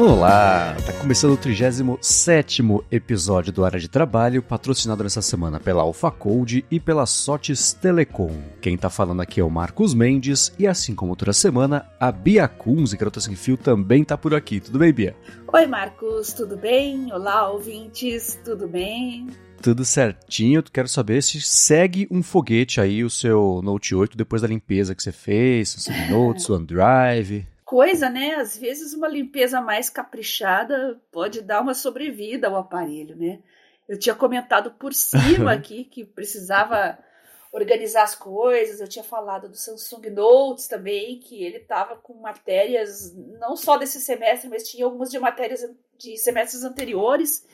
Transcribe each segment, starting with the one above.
Olá! Tá começando o 37 episódio do Área de Trabalho, patrocinado nessa semana pela AlphaCode e pela Sotes Telecom. Quem tá falando aqui é o Marcos Mendes e assim como toda semana, a Bia Kunz, Garota Sem Fio, também tá por aqui. Tudo bem, Bia? Oi, Marcos, tudo bem? Olá, ouvintes, tudo bem? Tudo certinho. Quero saber se segue um foguete aí o seu Note 8 depois da limpeza que você fez, o seu Note, o OneDrive coisa, né? Às vezes uma limpeza mais caprichada pode dar uma sobrevida ao aparelho, né? Eu tinha comentado por cima aqui que precisava organizar as coisas. Eu tinha falado do Samsung Notes também, que ele estava com matérias não só desse semestre, mas tinha algumas de matérias de semestres anteriores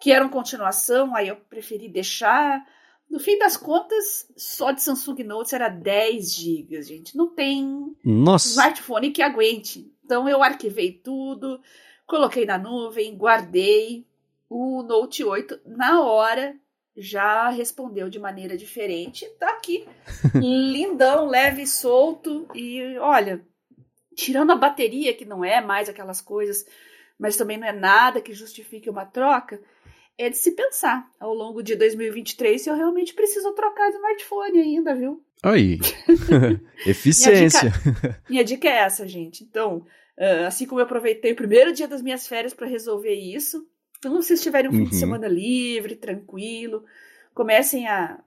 que eram continuação. Aí eu preferi deixar. No fim das contas, só de Samsung Notes era 10 GB, gente. Não tem Nossa. smartphone que aguente. Então eu arquivei tudo, coloquei na nuvem, guardei. O Note 8, na hora, já respondeu de maneira diferente. Tá aqui, lindão, leve e solto. E olha, tirando a bateria, que não é mais aquelas coisas, mas também não é nada que justifique uma troca é de se pensar ao longo de 2023 se eu realmente preciso trocar de smartphone ainda, viu? Aí, eficiência. minha, dica, minha dica é essa, gente. Então, assim como eu aproveitei o primeiro dia das minhas férias para resolver isso, então se vocês tiverem um fim de uhum. semana livre, tranquilo, comecem a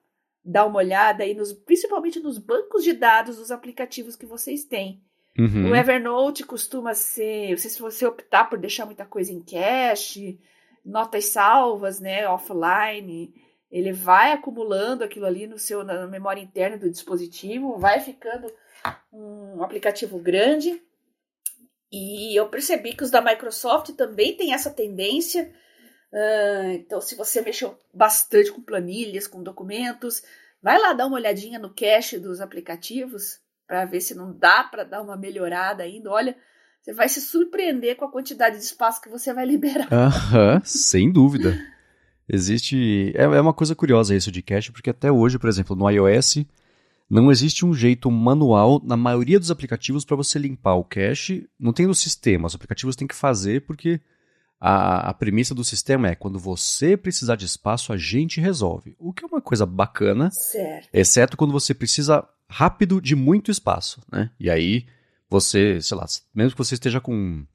dar uma olhada aí, nos, principalmente nos bancos de dados dos aplicativos que vocês têm. Uhum. O Evernote costuma ser, se você optar por deixar muita coisa em cache, notas salvas, né, offline, ele vai acumulando aquilo ali no seu na memória interna do dispositivo, vai ficando um aplicativo grande. E eu percebi que os da Microsoft também têm essa tendência. Uh, então, se você mexeu bastante com planilhas, com documentos, vai lá dar uma olhadinha no cache dos aplicativos para ver se não dá para dar uma melhorada ainda. Olha, você vai se surpreender com a quantidade de espaço que você vai liberar. Aham, sem dúvida. Existe. É, é uma coisa curiosa isso de cache, porque até hoje, por exemplo, no iOS, não existe um jeito manual na maioria dos aplicativos para você limpar o cache. Não tem no sistema, os aplicativos têm que fazer porque a, a premissa do sistema é quando você precisar de espaço, a gente resolve. O que é uma coisa bacana, certo. exceto quando você precisa rápido de muito espaço, né? E aí você, sei lá, mesmo que você esteja com,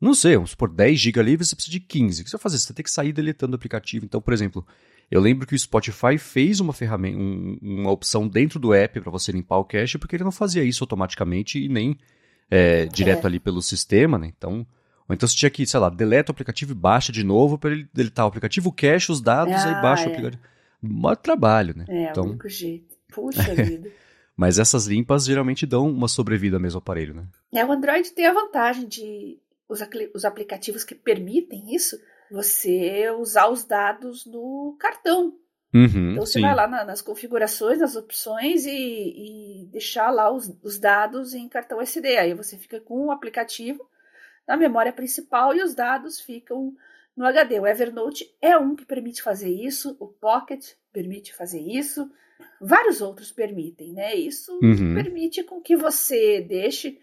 não sei, vamos supor, 10 GB livres, você precisa de 15. O que você vai fazer? Você tem que sair deletando o aplicativo. Então, por exemplo, eu lembro que o Spotify fez uma ferramenta, um, uma opção dentro do app para você limpar o cache, porque ele não fazia isso automaticamente e nem é, direto é. ali pelo sistema, né? Então, ou então você tinha que, sei lá, deleta o aplicativo e baixa de novo para ele deletar o aplicativo, cache os dados, ah, aí baixa é. o aplicativo. Mó trabalho, né? É, então, o único jeito. Puxa vida. Mas essas limpas geralmente dão uma sobrevida ao mesmo aparelho, né? É, o Android tem a vantagem de os, os aplicativos que permitem isso, você usar os dados no cartão. Uhum, então você sim. vai lá na, nas configurações, nas opções e, e deixar lá os, os, dados em cartão SD. Aí você fica com o aplicativo na memória principal e os dados ficam no HD. O Evernote é um que permite fazer isso, o Pocket permite fazer isso. Vários outros permitem, né? Isso uhum. permite com que você deixe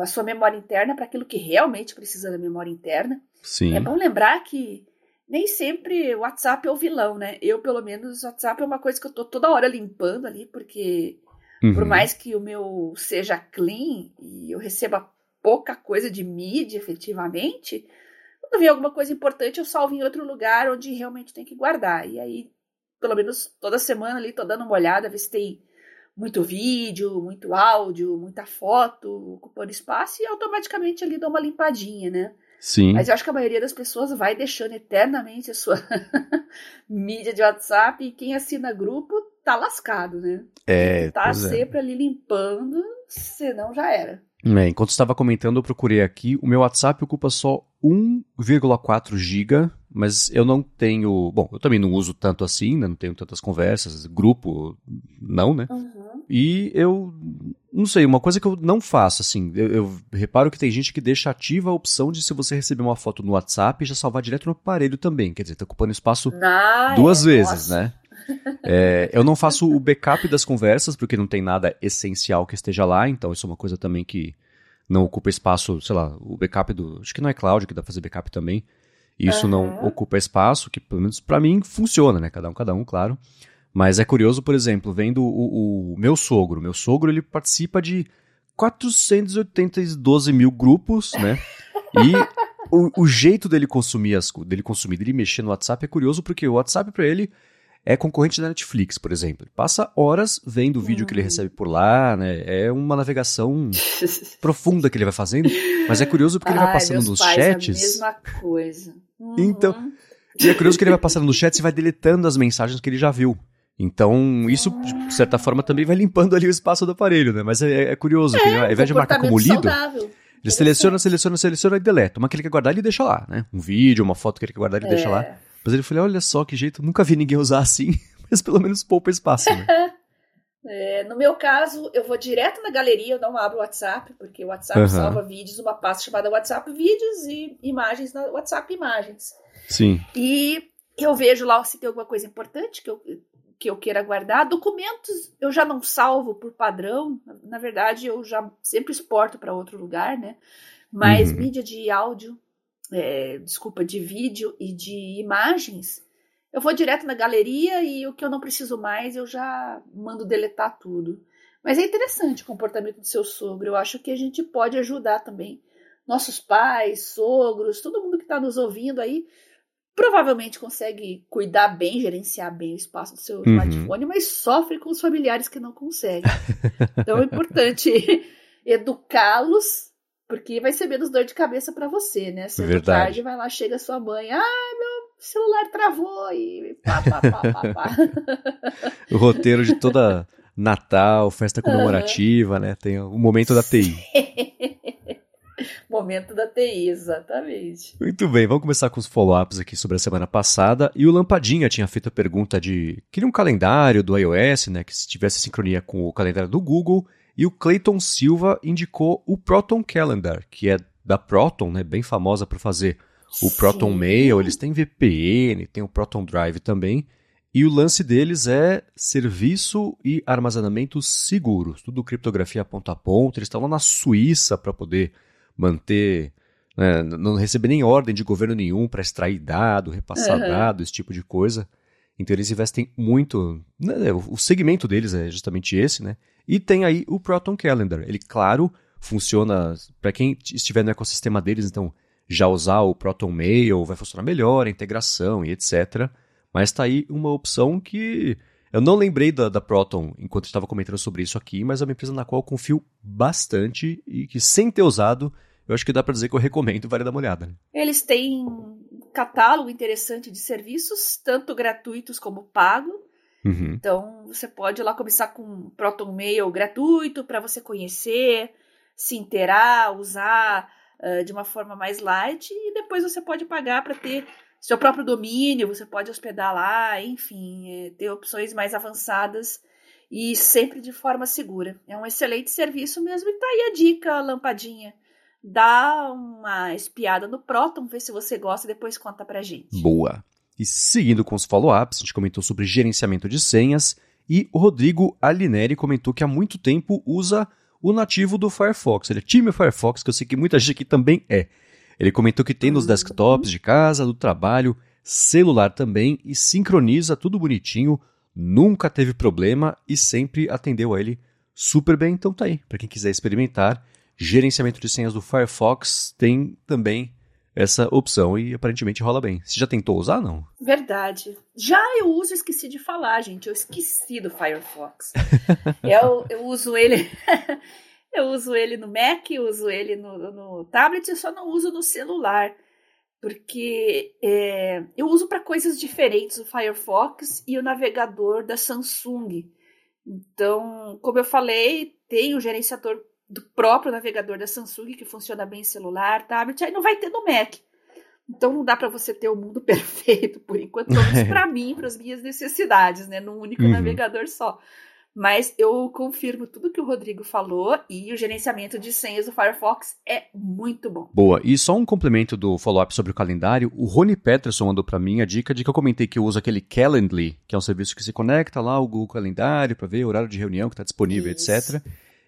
a sua memória interna para aquilo que realmente precisa da memória interna. Sim. É bom lembrar que nem sempre o WhatsApp é o vilão, né? Eu, pelo menos, o WhatsApp é uma coisa que eu tô toda hora limpando ali, porque uhum. por mais que o meu seja clean e eu receba pouca coisa de mídia efetivamente, quando vem alguma coisa importante, eu salvo em outro lugar onde realmente tem que guardar. E aí pelo menos toda semana ali, tô dando uma olhada, ver se tem muito vídeo, muito áudio, muita foto ocupando espaço e automaticamente ali dou uma limpadinha, né? Sim. Mas eu acho que a maioria das pessoas vai deixando eternamente a sua mídia de WhatsApp e quem assina grupo tá lascado, né? É. Tá é. sempre ali limpando, senão já era. É, enquanto estava comentando, eu procurei aqui. O meu WhatsApp ocupa só 1,4 GB, mas eu não tenho. Bom, eu também não uso tanto assim, né? não tenho tantas conversas, grupo, não, né? Uhum. E eu. Não sei, uma coisa que eu não faço, assim, eu, eu, reparo que tem gente que deixa ativa a opção de se você receber uma foto no WhatsApp, já salvar direto no aparelho também. Quer dizer, tá ocupando espaço ah, duas é, vezes, nossa. né? É, eu não faço o backup das conversas, porque não tem nada essencial que esteja lá, então isso é uma coisa também que não ocupa espaço, sei lá, o backup do. Acho que não é cloud que dá pra fazer backup também. Isso uhum. não ocupa espaço, que pelo menos para mim funciona, né? Cada um, cada um, claro. Mas é curioso, por exemplo, vendo o, o meu sogro. Meu sogro, ele participa de 482 mil grupos, né? E o, o, jeito dele consumir, as, dele consumir, dele mexer no WhatsApp é curioso, porque o WhatsApp para ele é concorrente da Netflix, por exemplo. Ele passa horas vendo o vídeo que ele hum. recebe por lá, né? É uma navegação profunda que ele vai fazendo, mas é curioso porque ele vai passando nos chats. É a mesma coisa. Uhum. Então, e é curioso que ele vai passando nos chats e vai deletando as mensagens que ele já viu. Então, isso, de certa forma, também vai limpando ali o espaço do aparelho, né? Mas é, é curioso, é, que, ao invés de marcar como lido, saudável. ele seleciona, seleciona, seleciona e deleta. Uma que ele quer guardar, ele deixa lá, né? Um vídeo, uma foto que ele quer guardar, ele é. deixa lá. Mas ele falou, olha só que jeito, nunca vi ninguém usar assim, mas pelo menos poupa espaço, né? É, no meu caso, eu vou direto na galeria, eu não abro o WhatsApp, porque o WhatsApp uhum. salva vídeos, uma pasta chamada WhatsApp Vídeos e imagens na WhatsApp Imagens. Sim. E eu vejo lá se tem alguma coisa importante que eu, que eu queira guardar. Documentos eu já não salvo por padrão, na verdade eu já sempre exporto para outro lugar, né? Mas uhum. mídia de áudio é, desculpa, de vídeo e de imagens, eu vou direto na galeria e o que eu não preciso mais eu já mando deletar tudo. Mas é interessante o comportamento do seu sogro. Eu acho que a gente pode ajudar também nossos pais, sogros, todo mundo que está nos ouvindo aí. Provavelmente consegue cuidar bem, gerenciar bem o espaço do seu uhum. smartphone, mas sofre com os familiares que não conseguem. Então é importante educá-los porque vai ser menos dor de cabeça para você, né? Verdade. tarde vai lá, chega sua mãe, ah, meu celular travou e pá, pá, pá, pá, pá. o roteiro de toda Natal, festa comemorativa, uhum. né? Tem o momento da TI. momento da TI, exatamente. Muito bem, vamos começar com os follow-ups aqui sobre a semana passada. E o Lampadinha tinha feito a pergunta de queria um calendário do iOS, né? Que se tivesse sincronia com o calendário do Google. E o Clayton Silva indicou o Proton Calendar, que é da Proton, né, bem famosa por fazer o Sim. Proton Mail, eles têm VPN, tem o Proton Drive também. E o lance deles é serviço e armazenamento seguros, tudo criptografia ponto a ponto. Eles estão lá na Suíça para poder manter, né, não receber nem ordem de governo nenhum para extrair dado, repassar uhum. dado, esse tipo de coisa. Então eles investem muito. Né, o segmento deles é justamente esse, né? E tem aí o Proton Calendar. Ele, claro, funciona para quem estiver no ecossistema deles, então já usar o Proton Mail vai funcionar melhor, a integração e etc. Mas está aí uma opção que eu não lembrei da, da Proton enquanto estava comentando sobre isso aqui, mas é uma empresa na qual eu confio bastante e que sem ter usado, eu acho que dá para dizer que eu recomendo, vale dar uma olhada. Né? Eles têm um catálogo interessante de serviços, tanto gratuitos como pago. Uhum. Então, você pode lá começar com um Proton Mail gratuito para você conhecer, se inteirar, usar de uma forma mais light e depois você pode pagar para ter seu próprio domínio, você pode hospedar lá, enfim, é, ter opções mais avançadas e sempre de forma segura. É um excelente serviço mesmo e tá aí a dica, lampadinha. Dá uma espiada no Proton, vê se você gosta e depois conta pra gente. Boa. E seguindo com os follow-ups, a gente comentou sobre gerenciamento de senhas e o Rodrigo Alineri comentou que há muito tempo usa o nativo do Firefox. Ele é time Firefox, que eu sei que muita gente aqui também é. Ele comentou que tem nos desktops de casa, do trabalho, celular também e sincroniza tudo bonitinho, nunca teve problema e sempre atendeu a ele super bem. Então tá aí, para quem quiser experimentar, gerenciamento de senhas do Firefox tem também essa opção e aparentemente rola bem. Você já tentou usar, não? Verdade. Já eu uso, esqueci de falar, gente. Eu esqueci do Firefox. eu, eu uso ele. eu uso ele no Mac, uso ele no, no tablet, eu só não uso no celular. Porque é, eu uso para coisas diferentes o Firefox e o navegador da Samsung. Então, como eu falei, tem o gerenciador do próprio navegador da Samsung, que funciona bem em celular, tablet, aí não vai ter no Mac. Então não dá para você ter o mundo perfeito, por enquanto, pelo menos para mim, para as minhas necessidades, né, num único uhum. navegador só. Mas eu confirmo tudo que o Rodrigo falou e o gerenciamento de senhas do Firefox é muito bom. Boa. E só um complemento do follow-up sobre o calendário. O Rony Peterson mandou para mim a dica de que eu comentei que eu uso aquele Calendly, que é um serviço que se conecta lá ao Google Calendário para ver o horário de reunião que está disponível, Isso. etc.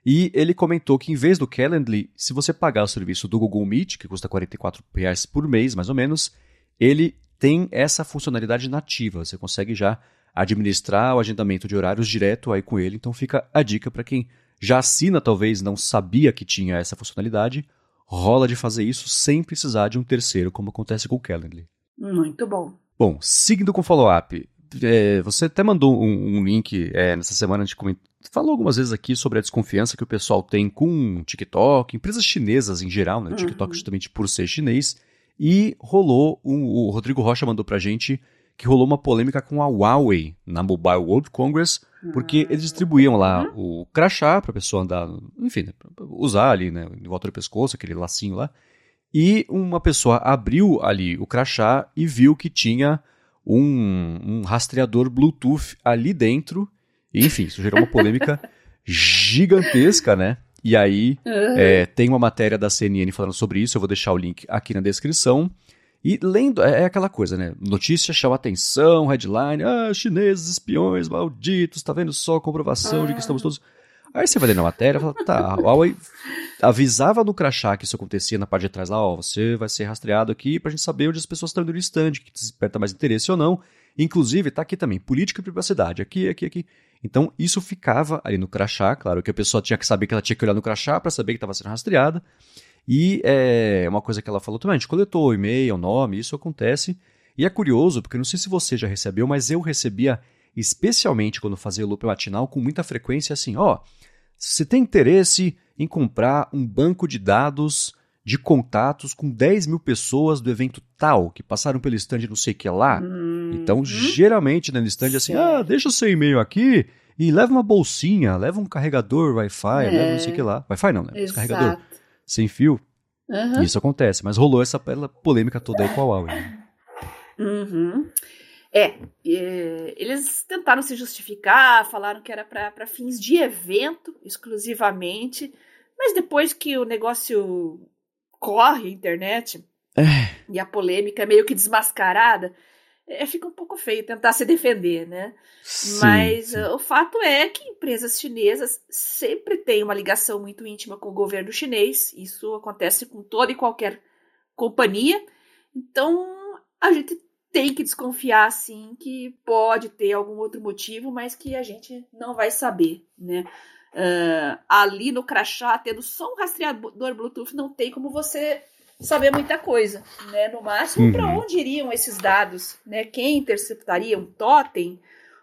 E ele comentou que em vez do Calendly, se você pagar o serviço do Google Meet, que custa R$ reais por mês, mais ou menos, ele tem essa funcionalidade nativa. Você consegue já administrar o agendamento de horários direto aí com ele. Então fica a dica para quem já assina, talvez não sabia que tinha essa funcionalidade, rola de fazer isso sem precisar de um terceiro, como acontece com o Calendly. Muito bom. Bom, seguindo com o follow-up, é, você até mandou um, um link é, nessa semana, a gente falou algumas vezes aqui sobre a desconfiança que o pessoal tem com TikTok, empresas chinesas em geral, né? O TikTok uhum. justamente por ser chinês, e rolou, um, o Rodrigo Rocha mandou pra gente que rolou uma polêmica com a Huawei na Mobile World Congress, porque eles distribuíam lá uhum. o crachá para a pessoa andar, enfim, né, usar ali, né, em volta do pescoço, aquele lacinho lá. E uma pessoa abriu ali o crachá e viu que tinha um, um rastreador Bluetooth ali dentro. Enfim, isso gerou uma polêmica gigantesca, né? E aí uhum. é, tem uma matéria da CNN falando sobre isso, eu vou deixar o link aqui na descrição. E lendo, é, é, aquela coisa, né? Notícia chama atenção, headline, ah, chineses, espiões, malditos, tá vendo só a comprovação ah. de que estamos todos. Aí você vai ler na matéria e fala, tá, a Huawei avisava no crachá que isso acontecia na parte de trás lá, ó, você vai ser rastreado aqui pra gente saber onde as pessoas estão indo no stand, que desperta mais interesse ou não. Inclusive, tá aqui também, política e privacidade, aqui, aqui, aqui. Então, isso ficava ali no crachá, claro que a pessoa tinha que saber que ela tinha que olhar no crachá para saber que estava sendo rastreada. E é uma coisa que ela falou também, a gente coletou o e-mail, o nome, isso acontece. E é curioso, porque não sei se você já recebeu, mas eu recebia, especialmente quando fazia loop matinal, com muita frequência assim, ó, você tem interesse em comprar um banco de dados de contatos com 10 mil pessoas do evento tal, que passaram pelo stand não sei o que lá. Hum, então, hum. geralmente, né, no stand, assim, ah, deixa o seu e-mail aqui e leva uma bolsinha, leva um carregador Wi-Fi, é. leva não sei o que lá. Wi-Fi não, né? Exato. Carregador sem fio. Uhum. Isso acontece, mas rolou essa polêmica toda aí com a Huawei. Uhum. É, é, eles tentaram se justificar, falaram que era para fins de evento exclusivamente, mas depois que o negócio corre a internet é. e a polêmica é meio que desmascarada, é, fica um pouco feio tentar se defender, né? Sim, Mas sim. O fato é que empresas chinesas sempre têm uma ligação muito íntima com o governo chinês. Isso acontece com toda e qualquer companhia. Então, a gente tem que desconfiar, sim, que pode ter algum outro motivo, mas que a gente não vai saber, né? Uh, ali no crachá, tendo só um rastreador Bluetooth, não tem como você saber muita coisa, né? No máximo, uhum. para onde iriam esses dados, né? Quem interceptaria um totem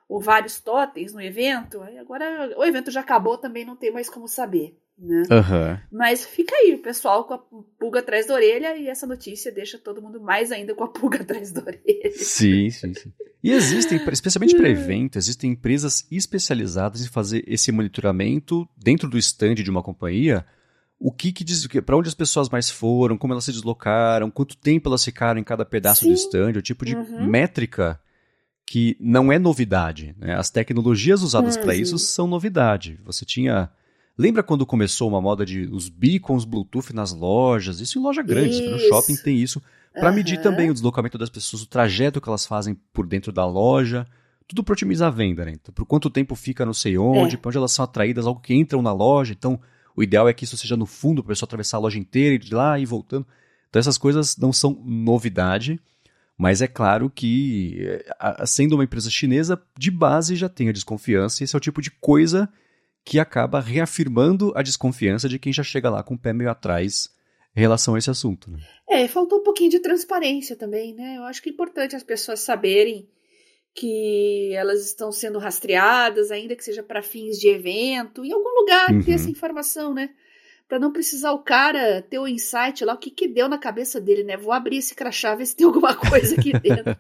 ou vários totens no evento? Agora o evento já acabou, também não tem mais como saber. Né? Uhum. Mas fica aí, o pessoal com a pulga atrás da orelha e essa notícia deixa todo mundo mais ainda com a pulga atrás da orelha. Sim, sim, sim. E existem, especialmente para evento, existem empresas especializadas em fazer esse monitoramento dentro do stand de uma companhia o que, que diz, para onde as pessoas mais foram, como elas se deslocaram, quanto tempo elas ficaram em cada pedaço Sim. do stand, o tipo de uhum. métrica que não é novidade. Né? As tecnologias usadas uhum. para isso são novidade. Você tinha. Lembra quando começou uma moda de os beacons Bluetooth nas lojas? Isso em loja grande, isso. no shopping tem isso. Para uhum. medir também o deslocamento das pessoas, o trajeto que elas fazem por dentro da loja. Tudo para otimizar a venda, né? Então, por quanto tempo fica não sei onde, é. para onde elas são atraídas, algo que entram na loja. Então, o ideal é que isso seja no fundo, para a pessoa atravessar a loja inteira e de lá e voltando. Então essas coisas não são novidade, mas é claro que, eh, sendo uma empresa chinesa, de base já tem a desconfiança, e esse é o tipo de coisa que acaba reafirmando a desconfiança de quem já chega lá com o pé meio atrás em relação a esse assunto. Né? É, faltou um pouquinho de transparência também, né? Eu acho que é importante as pessoas saberem que elas estão sendo rastreadas, ainda que seja para fins de evento, em algum lugar uhum. ter essa informação, né? Para não precisar o cara ter o insight lá, o que que deu na cabeça dele, né? Vou abrir esse crachá, ver se tem alguma coisa aqui dentro.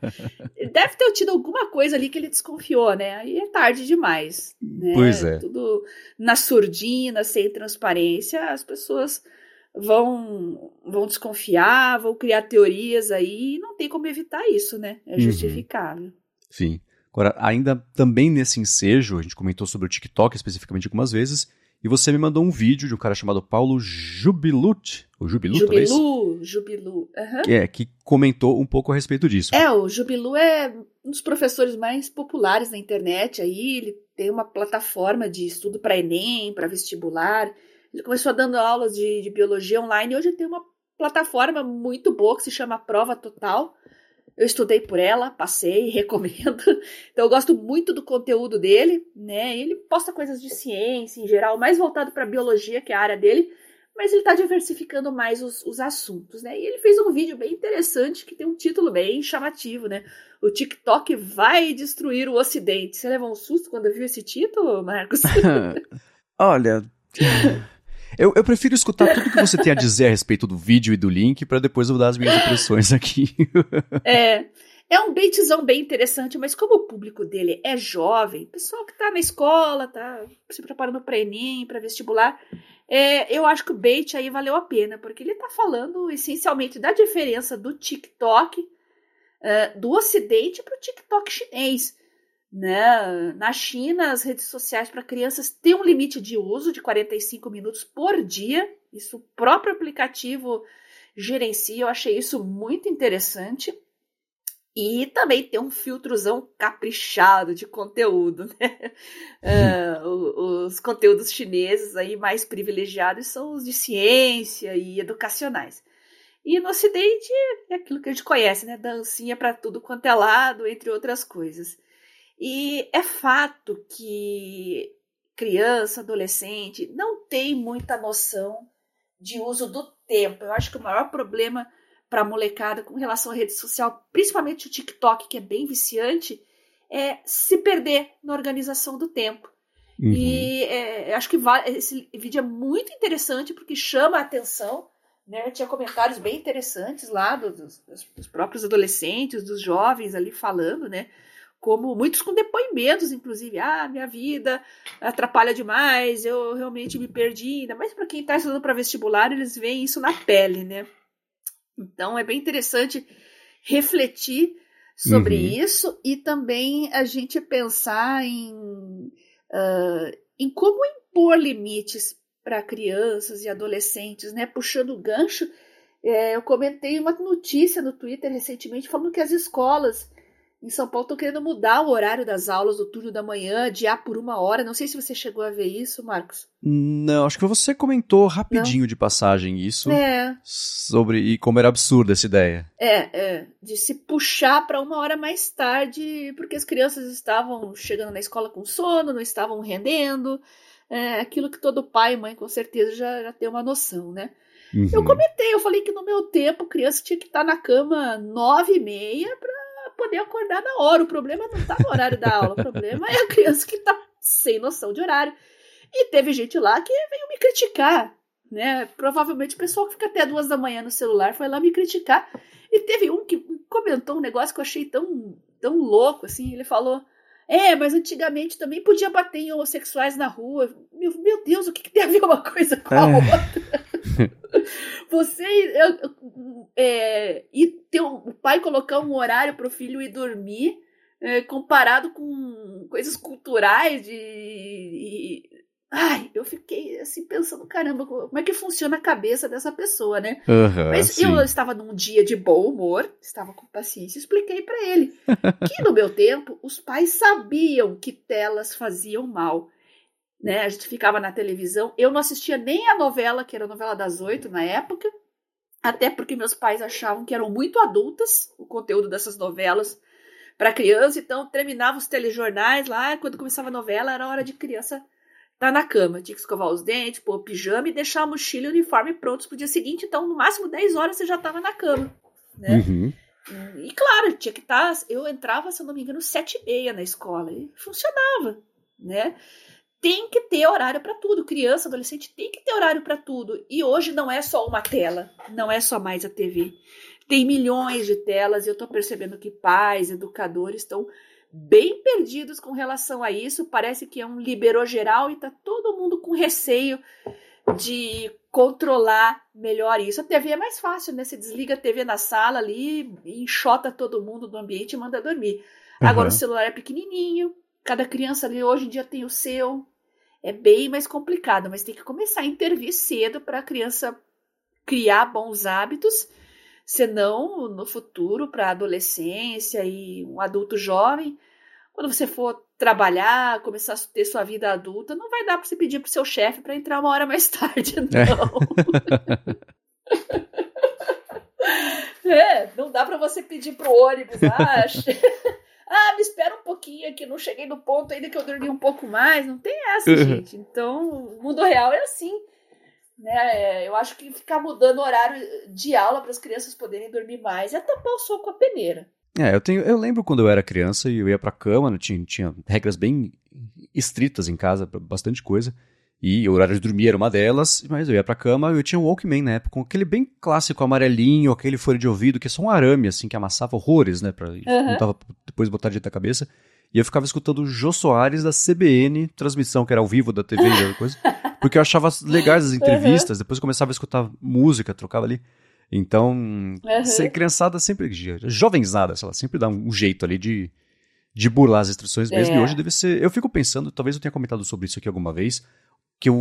ele deve ter tido alguma coisa ali que ele desconfiou, né? Aí é tarde demais. Né? Pois é. Tudo na surdina, sem transparência, as pessoas vão vão desconfiar, vão criar teorias aí, e não tem como evitar isso, né? É uhum. justificável. Uhum. Sim. Agora, ainda também nesse ensejo, a gente comentou sobre o TikTok especificamente algumas vezes, E você me mandou um vídeo de um cara chamado Paulo Jubilut, o Jubilu, Jubilu, Jubilu. Uhum. Que, é, que comentou um pouco a respeito disso. É, o Jubilu é um dos professores mais populares na internet aí, ele tem uma plataforma de estudo para Enem, para vestibular. Ele começou dando aulas de, de biologia online e hoje tem uma plataforma muito boa que se chama Prova Total. Eu estudei por ela, passei, recomendo. Então eu gosto muito do conteúdo dele, né? Ele posta coisas de ciência em geral, mais voltado para biologia, que é a área dele, mas ele está diversificando mais os, os, assuntos, né? E ele fez um vídeo bem interessante que tem um título bem chamativo, né? O TikTok vai destruir o Ocidente. Você levou um susto quando viu esse título, Marcos? Olha, eu, eu, prefiro escutar tudo que você tem a dizer a respeito do vídeo e do link para depois eu dar as minhas impressões aqui. é. É um baitzão bem interessante, mas como o público dele é jovem, pessoal que está na escola, tá se preparando para Enem, para vestibular, é, eu acho que o bait aí valeu a pena, porque ele está falando essencialmente da diferença do TikTok, uh, do Ocidente para o TikTok chinês. Né? Na China, as redes sociais para crianças têm um limite de uso de 45 minutos por dia. Isso o próprio aplicativo gerencia. Eu achei isso muito interessante. E também tem um filtrozão caprichado de conteúdo, né? uh, os conteúdos chineses aí mais privilegiados são os de ciência e educacionais. E no Ocidente é aquilo que a gente conhece, né? Dancinha para tudo quanto é lado, entre outras coisas. E é fato que criança, adolescente, não tem muita noção de uso do tempo. Eu acho que o maior problema para a molecada com relação à rede social, principalmente o TikTok, que é bem viciante, é se perder na organização do tempo. Uhum. E é, acho que esse vídeo é muito interessante porque chama a atenção. Né? Tinha comentários bem interessantes lá dos, dos próprios adolescentes, dos jovens ali falando, né? Como muitos com depoimentos, inclusive, ah, minha vida atrapalha demais, eu realmente me perdi, ainda mais para quem está estudando para vestibular, eles veem isso na pele, né? Então é bem interessante refletir sobre uhum. isso e também a gente pensar em, uh, em como impor limites para crianças e adolescentes, né? Puxando o gancho, é, eu comentei uma notícia no Twitter recentemente falando que as escolas em São Paulo estão querendo mudar o horário das aulas do turno da manhã, adiar por uma hora. Não sei se você chegou a ver isso, Marcos. Não, acho que você comentou rapidinho Não. de passagem isso. É. Sobre e como era absurda essa ideia. É, é. De se puxar para uma hora mais tarde, porque as crianças estavam chegando na escola com sono, não estavam rendendo. É aquilo que todo pai e mãe com certeza já, já tem uma noção, né? Uhum. Eu comentei, eu falei que no meu tempo criança tinha que estar na cama nove e meia para poder acordar na hora. O problema não tá no horário da aula, o problema é a criança que tá sem noção de horário. E teve gente lá que veio me criticar, né? Provavelmente o pessoal que fica até duas da manhã no celular foi lá me criticar. E teve um que comentou um negócio que eu achei tão, tão louco, assim. Ele falou: É, mas antigamente também podia bater em homossexuais na rua. Meu, meu Deus, o que, que tem a ver uma coisa com a é. outra? Você é, e ter o pai colocar um horário para o filho ir dormir, é, comparado com coisas culturais de, de, Ai, eu fiquei assim pensando, caramba, como é que funciona a cabeça dessa pessoa, né? Uhum, Mas sim. eu estava num dia de bom humor, estava com paciência, expliquei para ele que no meu tempo os pais sabiam que telas faziam mal né? A gente ficava na televisão. Eu não assistia nem a novela, que era a novela das oito na época, até porque meus pais achavam que eram muito adultas o conteúdo dessas novelas para criança, então terminava os telejornais lá, quando começava a novela, era hora de criança estar tá na cama, tinha que escovar os dentes, pôr o pijama e deixar a mochila e o uniforme prontos para o dia seguinte, então no máximo 10 horas você já estava na cama, né? Uhum. E claro, tinha que estar. Tá, eu entrava, se eu não me engano, sete e meia na escola e funcionava, né? Tem que ter horário para tudo. Criança, adolescente tem que ter horário para tudo. E hoje não é só uma tela, não é só mais a TV. Tem milhões de telas e eu estou percebendo que pais, educadores estão bem perdidos com relação a isso. Parece que é um liberou geral e está todo mundo com receio de controlar melhor isso. A TV é mais fácil, né? Você desliga a TV na sala ali, enxota todo mundo do ambiente e manda dormir. Agora uhum. o celular é pequenininho, Cada criança ali hoje em dia tem o seu. É bem mais complicado, mas tem que começar a intervir cedo para a criança criar bons hábitos, senão no futuro, para a adolescência e um adulto jovem, quando você for trabalhar, começar a ter sua vida adulta, não vai dar para você pedir para seu chefe para entrar uma hora mais tarde, não. É, é não dá para você pedir pro ônibus, ah, ah, me espera um pouquinho que não cheguei no ponto ainda que eu dormi um pouco mais. Não tem essa, uhum. gente. Então, o mundo real é assim. Né? É, eu acho que ficar mudando o horário de aula para as crianças poderem dormir mais é tapar o sol com a peneira. É, eu, tenho, eu lembro quando eu era criança e eu ia pra cama, tinha, tinha regras bem estritas em casa, bastante coisa. E o horário de dormir era uma delas, mas eu ia pra cama eu tinha um Walkman na época, com aquele bem clássico amarelinho, aquele fone de ouvido, que é só um arame, assim, que amassava horrores, né? Pra, uhum. tava depois botar de da cabeça. E eu ficava escutando o Jô Soares da CBN, transmissão que era ao vivo da TV e coisa, porque eu achava legais as entrevistas, uhum. depois começava a escutar música, trocava ali. Então, uhum. ser criançada sempre, jovenzada, sei lá, sempre dá um jeito ali de, de burlar as instruções mesmo. É. E hoje deve ser. Eu fico pensando, talvez eu tenha comentado sobre isso aqui alguma vez, que eu,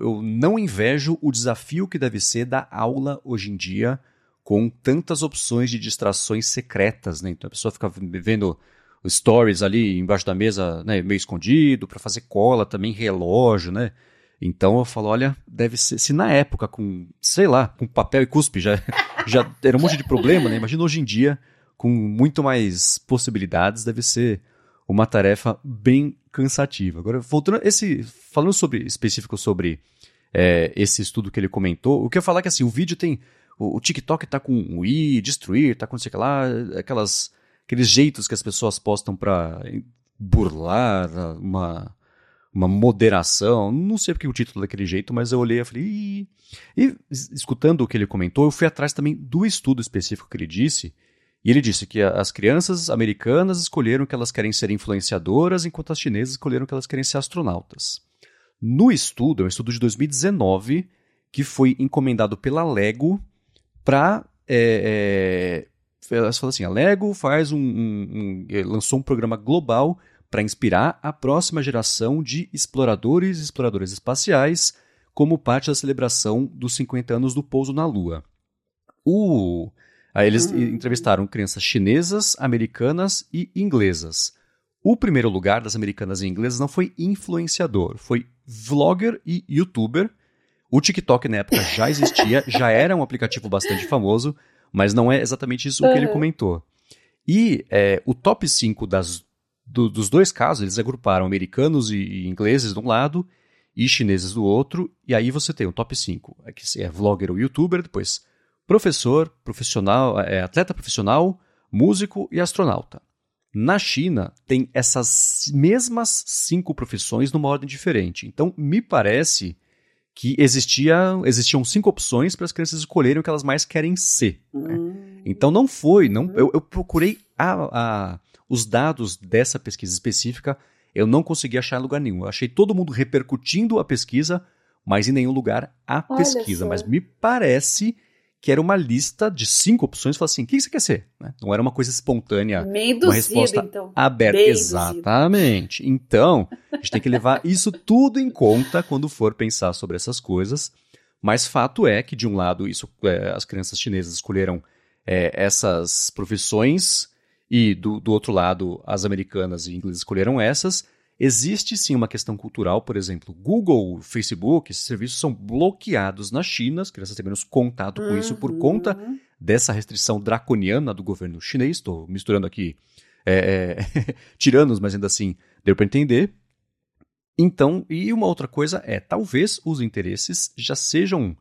eu, eu não invejo o desafio que deve ser da aula hoje em dia com tantas opções de distrações secretas, né? Então a pessoa fica vendo stories ali embaixo da mesa, né, meio escondido, para fazer cola também, relógio, né? Então eu falo, olha, deve ser, se na época com, sei lá, com papel e cuspe já, já era um monte de problema, né? Imagina hoje em dia com muito mais possibilidades, deve ser uma tarefa bem cansativa. Agora, voltando esse, falando sobre específico sobre é, esse estudo que ele comentou, o que eu falar é que assim, o vídeo tem o, o TikTok tá com o i, destruir, tá com sei lá, aquelas aqueles jeitos que as pessoas postam para burlar uma uma moderação, não sei porque o título é daquele jeito, mas eu olhei e falei, Ih! e escutando o que ele comentou, eu fui atrás também do estudo específico que ele disse, e ele disse que as crianças americanas escolheram que elas querem ser influenciadoras, enquanto as chinesas escolheram que elas querem ser astronautas. No estudo, é um estudo de 2019, que foi encomendado pela Lego para. É, é, elas falam assim: a Lego faz um, um, um lançou um programa global para inspirar a próxima geração de exploradores e exploradoras espaciais como parte da celebração dos 50 anos do pouso na Lua. O Aí eles uhum. entrevistaram crianças chinesas, americanas e inglesas. O primeiro lugar das americanas e inglesas não foi influenciador, foi vlogger e youtuber. O TikTok na época já existia, já era um aplicativo bastante famoso, mas não é exatamente isso uhum. que ele comentou. E é, o top 5 das, do, dos dois casos, eles agruparam americanos e, e, ingleses de um lado e chineses do outro, e aí você tem o top 5, é que é vlogger ou youtuber, depois professor, profissional, é, atleta profissional, músico e astronauta. Na China, tem essas mesmas cinco profissões numa ordem diferente. Então, me parece que existia, existiam cinco opções para as crianças escolherem o que elas mais querem ser. Né? Hum. Então, não foi. Não, eu, eu procurei a, a, os dados dessa pesquisa específica, eu não consegui achar em lugar nenhum. Eu achei todo mundo repercutindo a pesquisa, mas em nenhum lugar a Olha pesquisa. Só. Mas me parece que era uma lista de cinco opções, falou assim, o que você quer ser? Né? Não era uma coisa espontânea, induzido, uma resposta então. aberta. Bem Exatamente. Induzido. Então, a gente tem que levar isso tudo em conta quando for pensar sobre essas coisas. Mas fato é que, de um lado, isso, é, as crianças chinesas escolheram é, essas profissões, e do, do outro lado, as americanas e inglesas escolheram essas. Existe sim uma questão cultural, por exemplo, Google, Facebook, esses serviços são bloqueados na China, as crianças têm menos contato com uhum. isso por conta uhum. dessa restrição draconiana do governo chinês. Estou misturando aqui é, é, tiranos, mas ainda assim deu para entender. Então, e uma outra coisa é, talvez os interesses já sejam,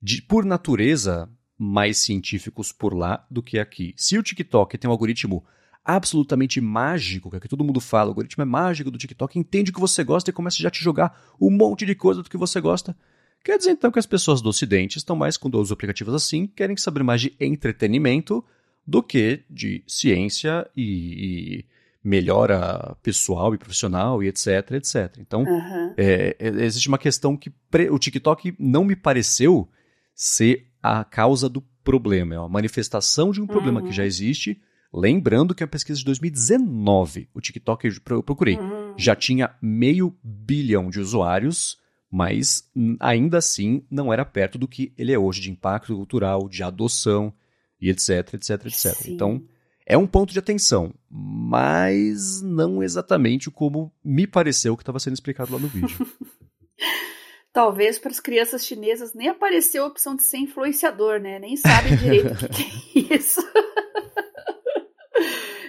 de, por natureza, mais científicos por lá do que aqui. Se o TikTok tem um algoritmo absolutamente mágico, que, é que todo mundo fala, o algoritmo é mágico do TikTok, entende o que você gosta e começa já a te jogar um monte de coisa do que você gosta. Quer dizer então que as pessoas do Ocidente estão mais com os aplicativos assim, querem saber mais de entretenimento do que de ciência e, e melhora pessoal e profissional e etc, etc. Então, uhum. é, existe uma questão que o TikTok não me pareceu ser a causa do problema, é uma manifestação de um problema uhum. que já existe Lembrando que é uma pesquisa de 2019. O TikTok eu procurei. Uhum. já tinha meio bilhão de usuários, mas hum, ainda assim não era perto do que ele é hoje de impacto cultural, de adoção e etc, etc, etc. Sim. Então, é um ponto de atenção, mas não exatamente como me pareceu que estava sendo explicado lá no vídeo. Talvez para as crianças chinesas nem apareceu a opção de ser influenciador, né? Nem sabem direito o que, que é isso.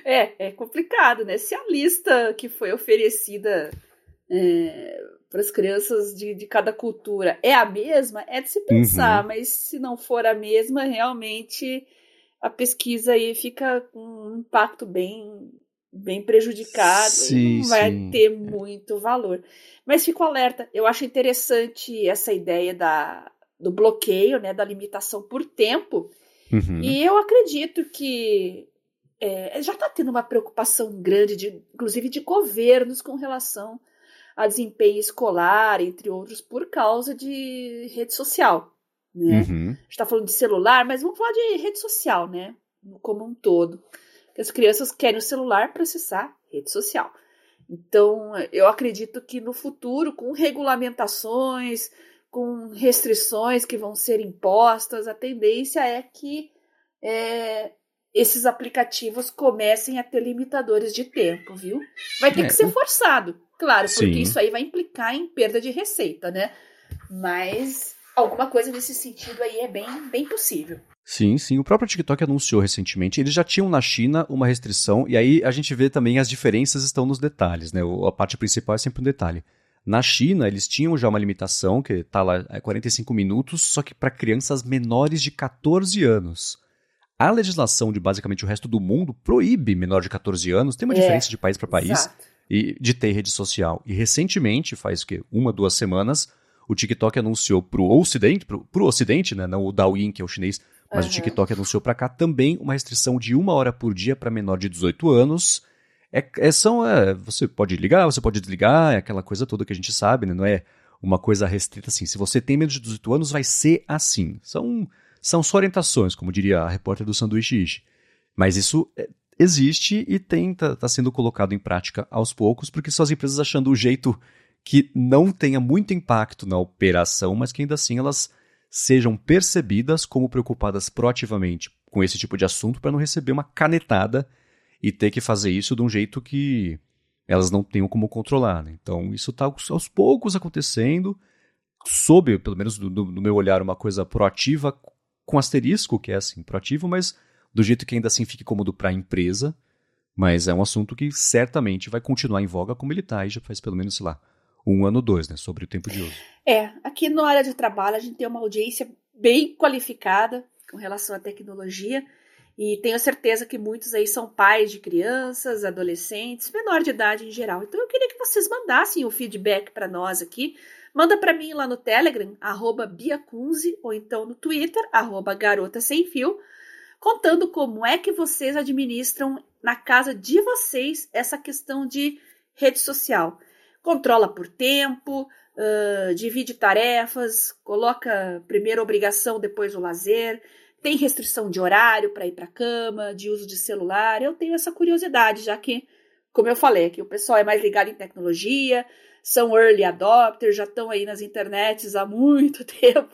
é, é complicado, né? Se a lista que foi oferecida é, para as crianças de, de cada cultura é a mesma, é de se pensar, uhum. mas se não for a mesma, realmente a pesquisa aí fica com um impacto bem bem prejudicado sim, e não vai sim. ter muito valor. Mas fico alerta, eu acho interessante essa ideia da, do bloqueio, né, da limitação por tempo. Uhum. E eu acredito que é, já está tendo uma preocupação grande, de, inclusive de governos, com relação a desempenho escolar, entre outros, por causa de rede social. Né? Uhum. A gente está falando de celular, mas vamos falar de rede social, né? Como um todo. As crianças querem o celular para acessar rede social. Então, eu acredito que no futuro, com regulamentações, com restrições que vão ser impostas, a tendência é que é, esses aplicativos comecem a ter limitadores de tempo, viu? Vai ter é, que ser forçado, claro, porque sim. isso aí vai implicar em perda de receita, né? Mas alguma coisa nesse sentido aí é bem, bem possível. Sim, sim. O próprio TikTok anunciou recentemente. Eles já tinham na China uma restrição, e aí a gente vê também as diferenças estão nos detalhes, né? A parte principal é sempre um detalhe. Na China, eles tinham já uma limitação, que está lá é 45 minutos, só que para crianças menores de 14 anos. A legislação de basicamente o resto do mundo proíbe menor de 14 anos, tem uma é, diferença de país para país, e de ter rede social. E recentemente, faz o quê? Uma, duas semanas, o TikTok anunciou para o Ocidente, para o Ocidente, né? Não o Douyin, que é o chinês, mas uhum. o TikTok anunciou para cá também uma restrição de uma hora por dia para menor de 18 anos. É, é, são, é, você pode ligar, você pode desligar, é aquela coisa toda que a gente sabe, né? Não é uma coisa restrita assim. Se você tem menos de 18 anos, vai ser assim. São são só orientações, como diria a repórter do Sanduíche Ishi. Mas isso é, existe e está tá sendo colocado em prática aos poucos, porque são as empresas achando o jeito que não tenha muito impacto na operação, mas que ainda assim elas sejam percebidas como preocupadas proativamente com esse tipo de assunto para não receber uma canetada e ter que fazer isso de um jeito que elas não tenham como controlar. Né? Então, isso está aos poucos acontecendo, sob, pelo menos do, do, meu olhar, uma coisa proativa, com asterisco, que é assim, proativo, mas do jeito que ainda assim fique cômodo para a empresa. Mas é um assunto que certamente vai continuar em voga como ele está, e já faz pelo menos, sei lá, um ano, dois, né? Sobre o tempo de uso. É, aqui na área de trabalho a gente tem uma audiência bem qualificada com relação à tecnologia. E tenho certeza que muitos aí são pais de crianças, adolescentes, menor de idade em geral. Então eu queria que vocês mandassem o feedback para nós aqui Manda para mim lá no Telegram, arroba Biacunze, ou então no Twitter, arroba Garota Sem Fio, contando como é que vocês administram na casa de vocês essa questão de rede social. Controla por tempo, uh, divide tarefas, coloca primeiro a obrigação, depois o lazer, tem restrição de horário para ir para a cama, de uso de celular. Eu tenho essa curiosidade, já que, como eu falei, que o pessoal é mais ligado em tecnologia, são early adopters, já estão aí nas internets há muito tempo.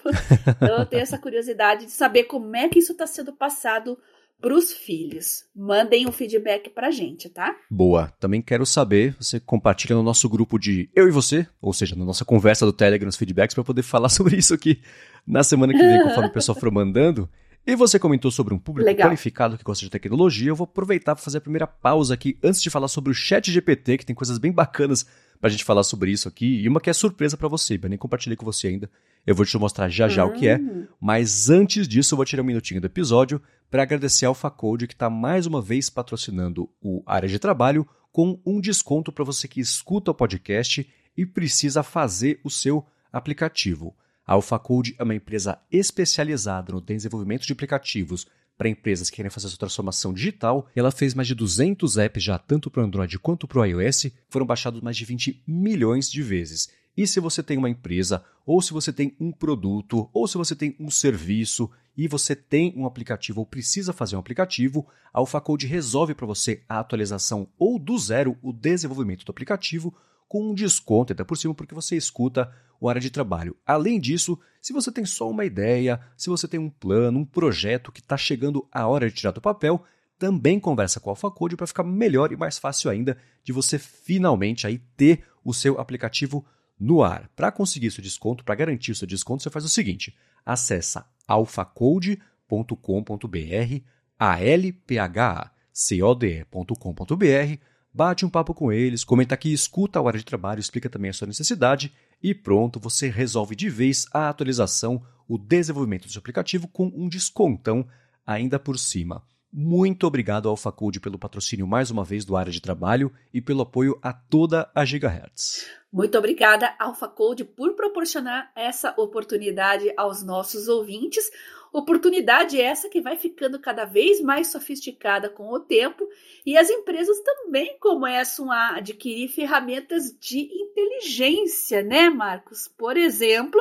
Então eu tenho essa curiosidade de saber como é que isso está sendo passado para os filhos. Mandem um feedback para gente, tá? Boa. Também quero saber, você compartilha no nosso grupo de eu e você, ou seja, na nossa conversa do Telegram, nos feedbacks, para poder falar sobre isso aqui na semana que vem, conforme o pessoal for mandando. E você comentou sobre um público Legal. qualificado que gosta de tecnologia. Eu vou aproveitar para fazer a primeira pausa aqui antes de falar sobre o Chat GPT, que tem coisas bem bacanas pra gente falar sobre isso aqui. E uma que é surpresa para você, eu nem compartilhei com você ainda. Eu vou te mostrar já já o que é. Hum. Mas antes disso, eu vou tirar um minutinho do episódio para agradecer ao Facode que está mais uma vez patrocinando o Área de Trabalho com um desconto para você que escuta o podcast e precisa fazer o seu aplicativo. A AlphaCode é uma empresa especializada no desenvolvimento de aplicativos para empresas que querem fazer sua transformação digital. Ela fez mais de 200 apps já tanto para o Android quanto para o iOS, foram baixados mais de 20 milhões de vezes. E se você tem uma empresa, ou se você tem um produto, ou se você tem um serviço e você tem um aplicativo ou precisa fazer um aplicativo, a AlphaCode resolve para você a atualização ou do zero o desenvolvimento do aplicativo com um desconto até por cima porque você escuta o área de trabalho. Além disso, se você tem só uma ideia, se você tem um plano, um projeto que está chegando a hora de tirar do papel, também conversa com a AlphaCode para ficar melhor e mais fácil ainda de você finalmente aí ter o seu aplicativo no ar. Para conseguir seu desconto, para garantir o seu desconto, você faz o seguinte: acessa alphacode.com.br, alphacode.com.br, bate um papo com eles, comenta aqui, escuta a hora de trabalho, explica também a sua necessidade e pronto, você resolve de vez a atualização, o desenvolvimento do seu aplicativo com um descontão ainda por cima. Muito obrigado ao AlphaCode pelo patrocínio mais uma vez do área de trabalho e pelo apoio a toda a Gigahertz. Muito obrigada, AlphaCode, por proporcionar essa oportunidade aos nossos ouvintes. Oportunidade essa que vai ficando cada vez mais sofisticada com o tempo e as empresas também começam a adquirir ferramentas de inteligência, né, Marcos? Por exemplo,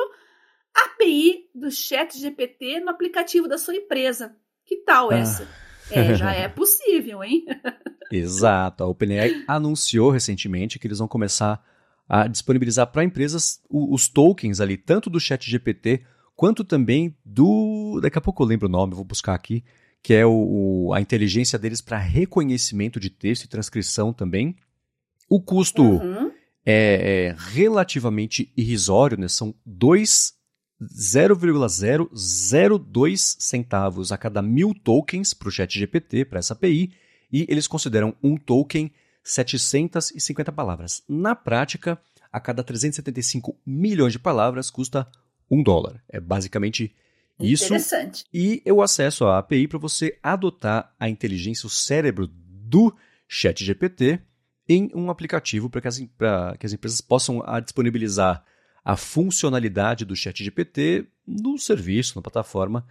API do Chat GPT no aplicativo da sua empresa. Que tal ah. essa? Ah. É, já é possível, hein? Exato. A OpenAI anunciou recentemente que eles vão começar a disponibilizar para empresas os tokens ali, tanto do Chat GPT quanto também do. Daqui a pouco eu lembro o nome, vou buscar aqui, que é o, o a inteligência deles para reconhecimento de texto e transcrição também. O custo uhum. é, é, relativamente irrisório, né? São dois 0,002 centavos a cada mil tokens para o ChatGPT, para essa API, e eles consideram um token 750 palavras. Na prática, a cada 375 milhões de palavras custa um dólar. É basicamente isso. Interessante. E eu acesso à API para você adotar a inteligência, o cérebro do ChatGPT em um aplicativo para que, que, as empresas possam disponibilizar a funcionalidade do ChatGPT no serviço, na plataforma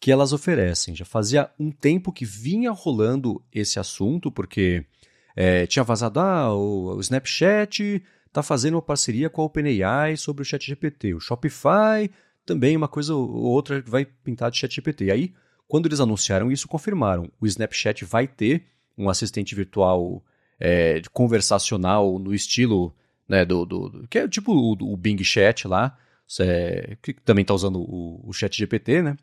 que elas oferecem. Já fazia um tempo que vinha rolando esse assunto, porque é, tinha vazado, ah, o, o Snapchat está fazendo uma parceria com a OpenAI sobre o ChatGPT. O Shopify também uma coisa ou outra vai pintar de ChatGPT. Aí, quando eles anunciaram isso, confirmaram. O Snapchat vai ter um assistente virtual é, conversacional no estilo né, do, do, do, que é tipo o, o Bing Chat lá, é, que também está usando o, o Chat GPT, né?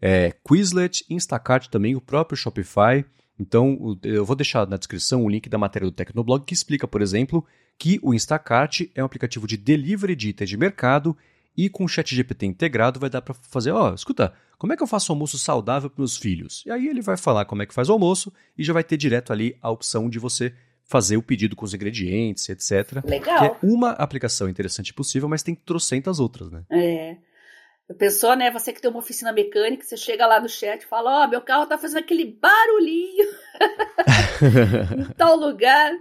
É, Quizlet, Instacart também, o próprio Shopify. Então, eu vou deixar na descrição o link da matéria do Tecnoblog que explica, por exemplo, que o Instacart é um aplicativo de delivery de itens de mercado e com o Chat GPT integrado vai dar para fazer, ó, oh, escuta, como é que eu faço almoço saudável para meus filhos? E aí ele vai falar como é que faz o almoço e já vai ter direto ali a opção de você fazer o pedido com os ingredientes, etc. Legal. Que é uma aplicação interessante possível, mas tem trocentas outras, né? É. Pensou, né? Você que tem uma oficina mecânica, você chega lá no chat e fala: Ó, oh, meu carro tá fazendo aquele barulhinho em tal lugar.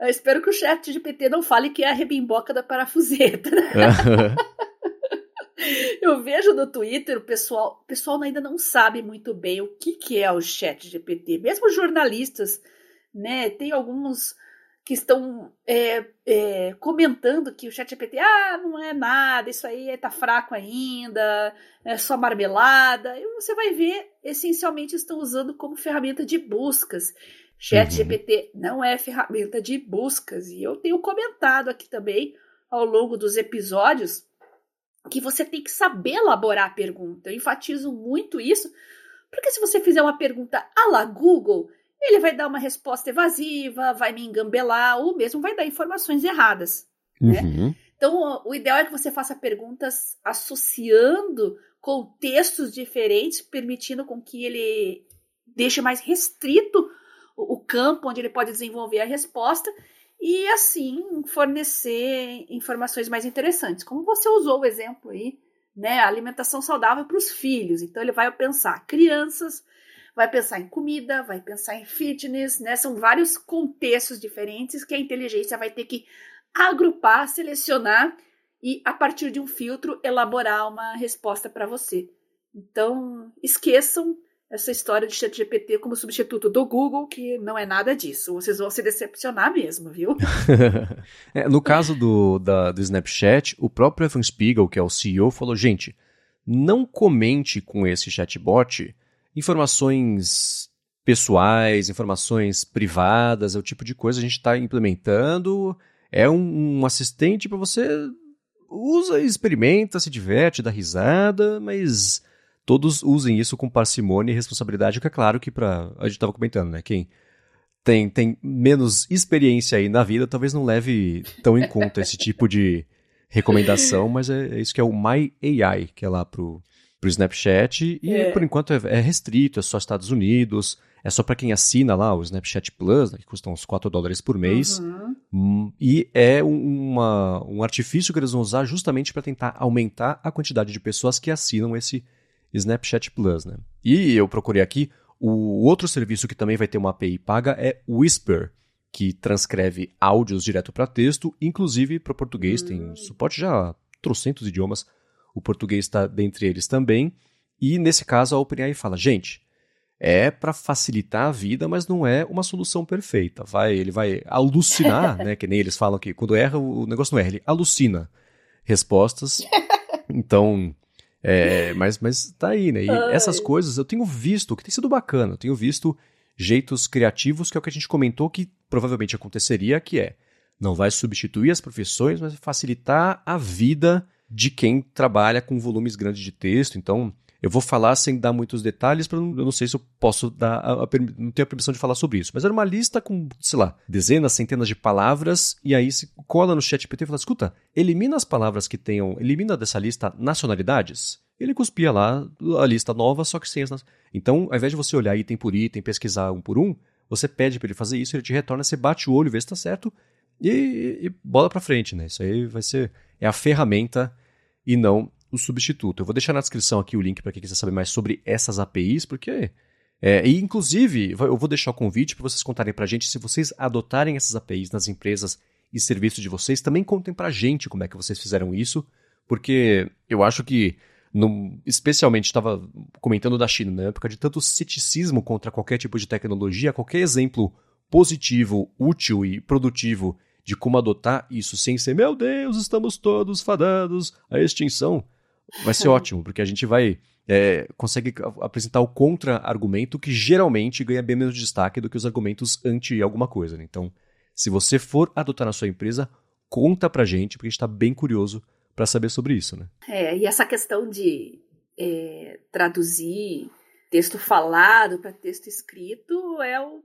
Eu espero que o chat de PT não fale que é a rebimboca da parafuseta. Né? Eu vejo no Twitter o pessoal, o pessoal ainda não sabe muito bem o que, que é o chat GPT. Mesmo jornalistas né? Tem alguns que estão é, é, comentando que o ChatGPT, ah, não é nada, isso aí tá fraco ainda, é só marmelada. E você vai ver, essencialmente estão usando como ferramenta de buscas. ChatGPT uhum. não é ferramenta de buscas. E eu tenho comentado aqui também, ao longo dos episódios, que você tem que saber elaborar a pergunta. Eu enfatizo muito isso, porque se você fizer uma pergunta à la Google, ele vai dar uma resposta evasiva, vai me engambelar, ou mesmo vai dar informações erradas. Né? Uhum. Então, o ideal é que você faça perguntas associando contextos diferentes, permitindo com que ele deixe mais restrito o campo onde ele pode desenvolver a resposta e assim fornecer informações mais interessantes. Como você usou o exemplo aí, né, alimentação saudável para os filhos. Então ele vai pensar crianças vai pensar em comida, vai pensar em fitness, né? São vários contextos diferentes que a inteligência vai ter que agrupar, selecionar e, a partir de um filtro, elaborar uma resposta para você. Então, esqueçam essa história de ChatGPT como substituto do Google, que não é nada disso. Vocês vão se decepcionar mesmo, viu? é, no caso do, da, do Snapchat, o próprio Evan Spiegel, que é o CEO, falou: gente, não comente com esse chatbot informações pessoais, informações privadas, é o tipo de coisa que a gente está implementando. É um, um assistente para você usa, experimenta, se diverte, dá risada, mas todos usem isso com parcimônia e responsabilidade, que é claro que para a gente estava comentando, né? Quem tem, tem menos experiência aí na vida, talvez não leve tão em conta esse tipo de recomendação, mas é, é, isso que é o My AI, que é lá pro, pro Snapchat, e é. por enquanto é, é, restrito, é só Estados Unidos, é só para quem assina lá o Snapchat Plus, né, que custa uns 4 dólares por mês, uhum. Hum, e é uma, um artifício que eles vão usar justamente para tentar aumentar a quantidade de pessoas que assinam esse Snapchat Plus, né? E eu procurei aqui, o outro serviço que também vai ter uma API paga é Whisper, que transcreve áudios direto para texto, inclusive para português, tem hum. suporte já trocentos idiomas, o português está dentre eles também, e nesse caso a OpenAI fala, gente, é para facilitar a vida, mas não é uma solução perfeita. Vai, ele vai alucinar, né? Que nem eles falam que quando erra o negócio não erra, ele alucina respostas. Então, é, mas, mas tá aí, né? E Ai. essas coisas eu tenho visto, que tem sido bacana, eu tenho visto jeitos criativos, que é o que a gente comentou que provavelmente aconteceria, que é não vai substituir as profissões, mas facilitar a vida de quem trabalha com volumes grandes de texto. Então, eu vou falar sem dar muitos detalhes, para eu não sei se eu posso dar a, a, não tenho a permissão de falar sobre isso. Mas era uma lista com, sei lá, dezenas, centenas de palavras, e aí se cola no chat PT e fala: escuta, elimina as palavras que tenham, elimina dessa lista nacionalidades. Ele cuspia lá a lista nova, só que sem as. Então, ao invés de você olhar item por item, pesquisar um por um, você pede para ele fazer isso, ele te retorna, você bate o olho, vê se está certo e, e bola para frente, né? Isso aí vai ser é a ferramenta e não o substituto. Eu vou deixar na descrição aqui o link para quem quiser saber mais sobre essas APIs, porque. É, e inclusive, eu vou deixar o convite para vocês contarem para a gente se vocês adotarem essas APIs nas empresas e serviços de vocês, também contem para a gente como é que vocês fizeram isso, porque eu acho que, no, especialmente, estava comentando da China, na época de tanto ceticismo contra qualquer tipo de tecnologia, qualquer exemplo positivo, útil e produtivo de como adotar isso sem ser, meu Deus, estamos todos fadados à extinção vai ser ótimo, porque a gente vai é, consegue apresentar o contra-argumento que geralmente ganha bem menos destaque do que os argumentos anti alguma coisa. Né? Então, se você for adotar na sua empresa, conta pra gente, porque a gente está bem curioso para saber sobre isso. Né? É, e essa questão de é, traduzir texto falado para texto escrito é o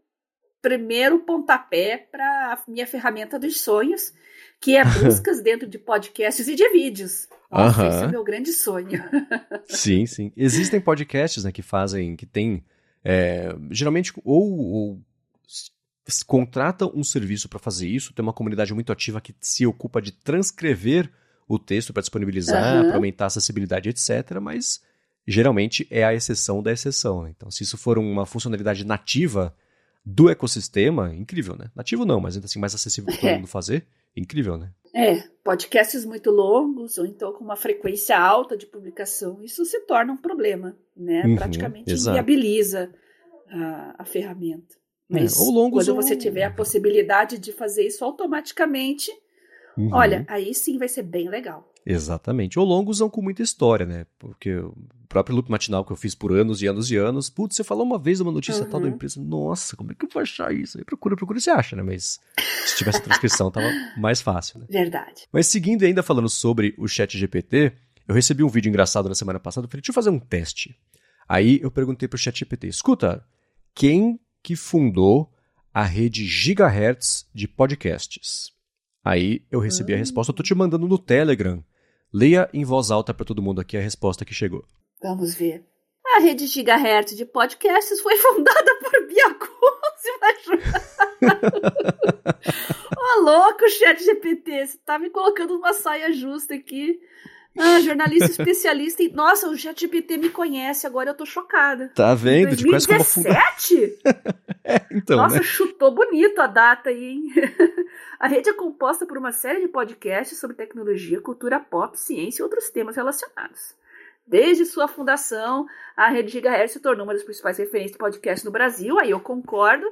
primeiro pontapé para a minha ferramenta dos sonhos, que é buscas dentro de podcasts e de vídeos. Nossa, esse é o meu grande sonho. sim, sim. Existem podcasts né, que fazem, que tem, é, geralmente, ou, ou contratam um serviço para fazer isso, tem uma comunidade muito ativa que se ocupa de transcrever o texto para disponibilizar, uhum. para aumentar a acessibilidade, etc., mas geralmente é a exceção da exceção. Né? Então, se isso for uma funcionalidade nativa do ecossistema, incrível, né? Nativo não, mas ainda assim mais acessível para todo é. mundo fazer, incrível, né? É, podcasts muito longos, ou então com uma frequência alta de publicação, isso se torna um problema, né? Uhum, Praticamente exato. inviabiliza a, a ferramenta. É, Mas é, ou longos, quando ou... você tiver a possibilidade de fazer isso automaticamente, uhum. olha, aí sim vai ser bem legal. Exatamente. Ou longos são com muita história, né? Porque o próprio loop matinal que eu fiz por anos e anos e anos, putz, você falou uma vez uma notícia uhum. tal da uhum. empresa, nossa, como é que eu vou achar isso? Aí procura, procura e você acha, né? Mas se tivesse transcrição, tava mais fácil, né? Verdade. Mas seguindo ainda falando sobre o chat GPT, eu recebi um vídeo engraçado na semana passada, eu falei, deixa eu fazer um teste. Aí eu perguntei pro chat GPT, escuta, quem que fundou a rede Gigahertz de podcasts? Aí eu recebi uhum. a resposta, eu tô te mandando no Telegram Leia em voz alta para todo mundo aqui a resposta que chegou. Vamos ver. A rede Gigahertz de podcasts foi fundada por Bia Ô, oh, louco, chat GPT, você tá me colocando numa saia justa aqui. Ah, jornalista especialista em. Nossa, o ChatGPT me conhece, agora eu tô chocada. Tá vendo? 2017? é, então, Nossa, né? chutou bonito a data aí, hein? a rede é composta por uma série de podcasts sobre tecnologia, cultura pop, ciência e outros temas relacionados. Desde sua fundação, a Rede Gigahertz se tornou uma das principais referências de podcast no Brasil, aí eu concordo,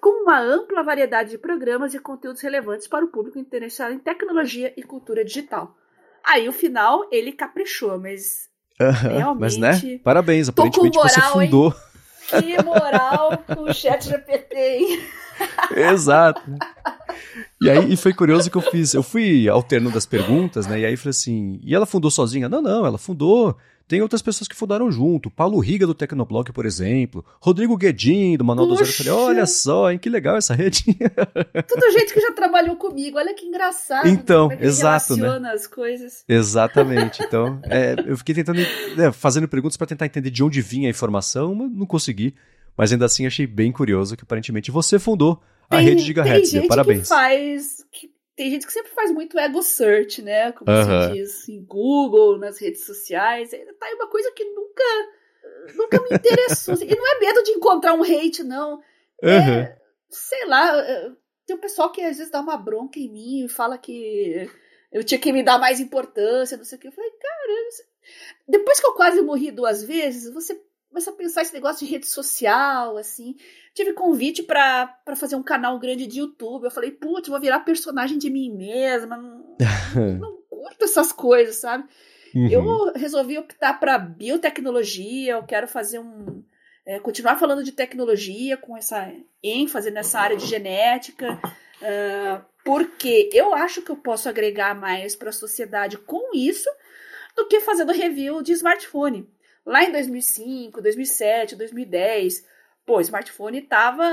com uma ampla variedade de programas e conteúdos relevantes para o público interessado em tecnologia e cultura digital. Aí o final ele caprichou, mas uh -huh, realmente. Mas né? Parabéns, aparentemente moral, você fundou. Hein? Que moral com o chat GPT, hein? Exato. E aí e foi curioso que eu fiz, eu fui alternando as perguntas, né? E aí falei assim, e ela fundou sozinha? Não, não, ela fundou. Tem outras pessoas que fundaram junto. Paulo Riga do Tecnoblog, por exemplo. Rodrigo Guedin do Manual Puxa. do Zero. Eu falei, olha só, hein, que legal essa rede. Tudo gente que já trabalhou comigo. Olha que engraçado. Então, é exato, né? as coisas. Exatamente. Então, é, eu fiquei tentando, né, fazendo perguntas para tentar entender de onde vinha a informação, mas não consegui. Mas ainda assim achei bem curioso que aparentemente você fundou a tem, rede Gigahertz. Tem gente Parabéns. Que faz, que, tem gente que sempre faz muito ego search, né? Como uh -huh. se diz em Google, nas redes sociais. Tá aí uma coisa que nunca, nunca me interessou. e não é medo de encontrar um hate, não. É, uh -huh. sei lá, é, tem um pessoal que às vezes dá uma bronca em mim e fala que eu tinha que me dar mais importância, não sei o que. Eu falei, cara, depois que eu quase morri duas vezes, você começa a pensar esse negócio de rede social, assim. Tive convite para fazer um canal grande de YouTube. Eu falei, putz, vou virar personagem de mim mesma. Não, não curto essas coisas, sabe? Uhum. Eu resolvi optar para biotecnologia. Eu quero fazer um. É, continuar falando de tecnologia com essa ênfase nessa área de genética. Uh, porque eu acho que eu posso agregar mais para a sociedade com isso do que fazendo review de smartphone. Lá em 2005, 2007, 2010, pô, o smartphone estava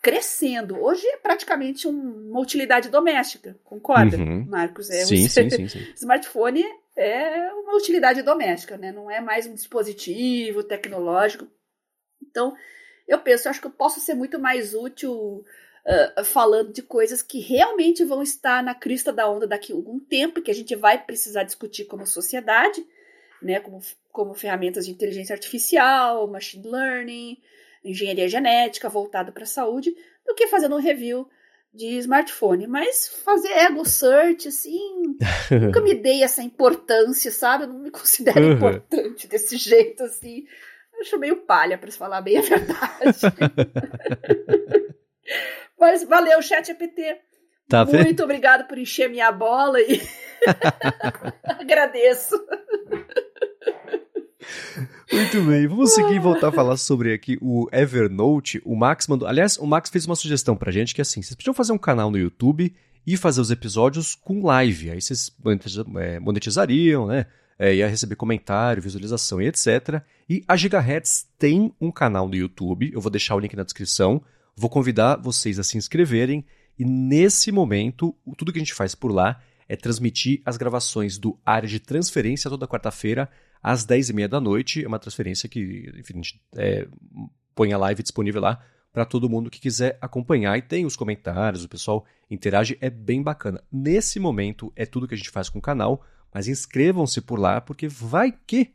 crescendo. Hoje é praticamente um, uma utilidade doméstica, concorda, uhum. Marcos? É sim, um... sim, sim, sim. Smartphone é uma utilidade doméstica, né? Não é mais um dispositivo tecnológico. Então, eu penso, acho que eu posso ser muito mais útil uh, falando de coisas que realmente vão estar na crista da onda daqui a algum tempo, que a gente vai precisar discutir como sociedade né, como, como ferramentas de inteligência artificial, machine learning, engenharia genética voltada para a saúde, do que fazendo um review de smartphone. Mas fazer ego search, assim, nunca me dei essa importância, sabe? Eu não me considero uhum. importante desse jeito, assim. Eu acho meio palha, para falar bem a verdade. Mas valeu, chat APT. Tá Muito obrigado por encher minha bola e agradeço. Muito bem, vamos seguir e voltar a falar sobre aqui o Evernote. O Max mandou. Aliás, o Max fez uma sugestão pra gente que é assim: vocês podiam fazer um canal no YouTube e fazer os episódios com live. Aí vocês é, monetizariam, né? É, ia receber comentário, visualização e etc. E a Gigahertz tem um canal no YouTube, eu vou deixar o link na descrição. Vou convidar vocês a se inscreverem. E nesse momento, tudo que a gente faz por lá é transmitir as gravações do Área de Transferência toda quarta-feira às 10h30 da noite. É uma transferência que, enfim, a gente é, põe a live disponível lá para todo mundo que quiser acompanhar. E tem os comentários, o pessoal interage, é bem bacana. Nesse momento é tudo que a gente faz com o canal, mas inscrevam-se por lá, porque vai que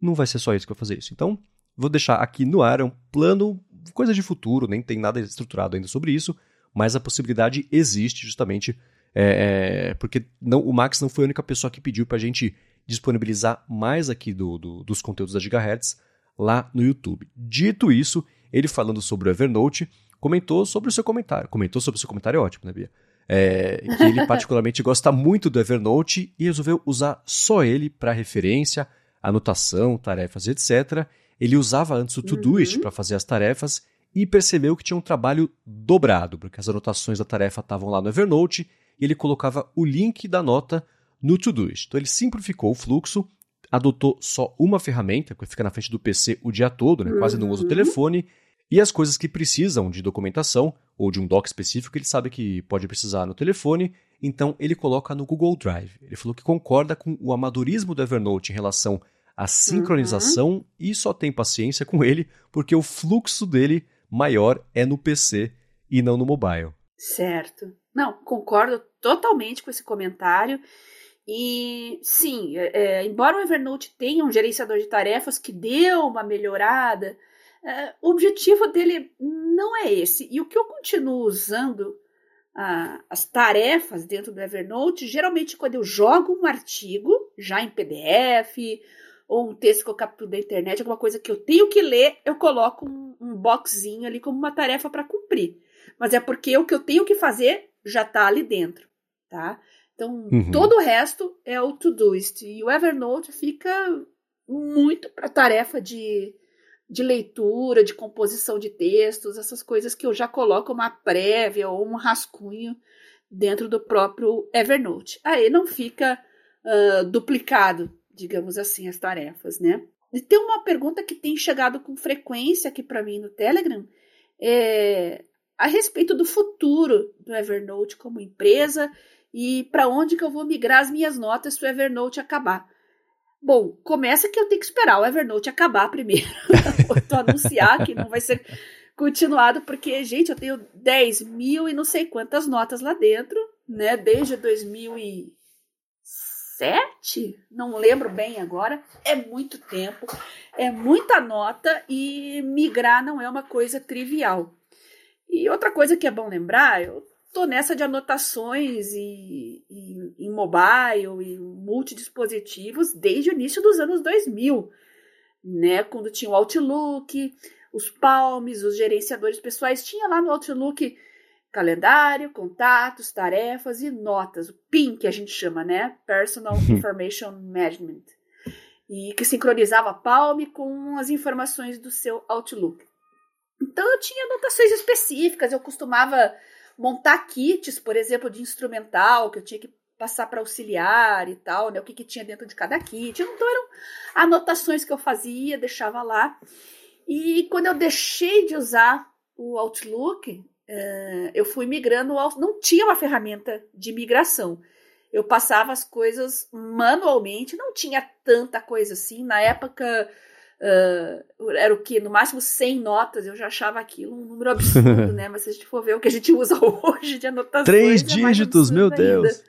não vai ser só isso que vou fazer isso. Então, vou deixar aqui no ar, é um plano, coisa de futuro, nem tem nada estruturado ainda sobre isso, mas a possibilidade existe justamente é, é, porque não, o Max não foi a única pessoa que pediu para a gente disponibilizar mais aqui do, do, dos conteúdos da Gigahertz lá no YouTube. Dito isso, ele falando sobre o Evernote, comentou sobre o seu comentário. Comentou sobre o seu comentário, é ótimo, né, Bia? É, que ele particularmente gosta muito do Evernote e resolveu usar só ele para referência, anotação, tarefas, etc. Ele usava antes o Todoist uhum. para fazer as tarefas e percebeu que tinha um trabalho dobrado, porque as anotações da tarefa estavam lá no Evernote e ele colocava o link da nota no Todoist. Então ele simplificou o fluxo, adotou só uma ferramenta, que fica na frente do PC o dia todo, né? quase não usa o uhum. telefone, e as coisas que precisam de documentação ou de um doc específico, ele sabe que pode precisar no telefone, então ele coloca no Google Drive. Ele falou que concorda com o amadorismo do Evernote em relação à sincronização uhum. e só tem paciência com ele porque o fluxo dele maior é no PC e não no mobile. Certo. Não, concordo totalmente com esse comentário. E sim, é, é, embora o Evernote tenha um gerenciador de tarefas que deu uma melhorada, é, o objetivo dele não é esse. E o que eu continuo usando ah, as tarefas dentro do Evernote, geralmente quando eu jogo um artigo, já em PDF, ou um texto que eu capturo da internet, alguma coisa que eu tenho que ler, eu coloco um, um boxzinho ali como uma tarefa para cumprir. Mas é porque o que eu tenho que fazer já está ali dentro, tá? Então, uhum. todo o resto é o Todoist. E o Evernote fica muito para tarefa de, de leitura, de composição de textos, essas coisas que eu já coloco uma prévia ou um rascunho dentro do próprio Evernote. Aí não fica uh, duplicado, digamos assim, as tarefas, né? E tem uma pergunta que tem chegado com frequência aqui para mim no Telegram, é a respeito do futuro do Evernote como empresa e para onde que eu vou migrar as minhas notas se o Evernote acabar. Bom, começa que eu tenho que esperar o Evernote acabar primeiro. Vou anunciar que não vai ser continuado, porque, gente, eu tenho 10 mil e não sei quantas notas lá dentro, né? Desde 2007, não lembro bem agora. É muito tempo, é muita nota e migrar não é uma coisa trivial. E outra coisa que é bom lembrar, eu tô nessa de anotações e, e, em mobile e multidispositivos desde o início dos anos 2000, né? Quando tinha o Outlook, os Palms, os gerenciadores pessoais, tinha lá no Outlook calendário, contatos, tarefas e notas, o PIN que a gente chama, né? Personal Information Management. E que sincronizava a Palm com as informações do seu Outlook. Então eu tinha anotações específicas, eu costumava montar kits, por exemplo, de instrumental, que eu tinha que passar para auxiliar e tal, né? O que, que tinha dentro de cada kit. Então eram anotações que eu fazia, deixava lá. E quando eu deixei de usar o Outlook, uh, eu fui migrando. Não tinha uma ferramenta de migração. Eu passava as coisas manualmente, não tinha tanta coisa assim. Na época, Uh, era o que? No máximo 100 notas, eu já achava aquilo um número absurdo, né? Mas se a gente for ver o que a gente usa hoje de anotações. Três é dígitos, meu ainda. Deus!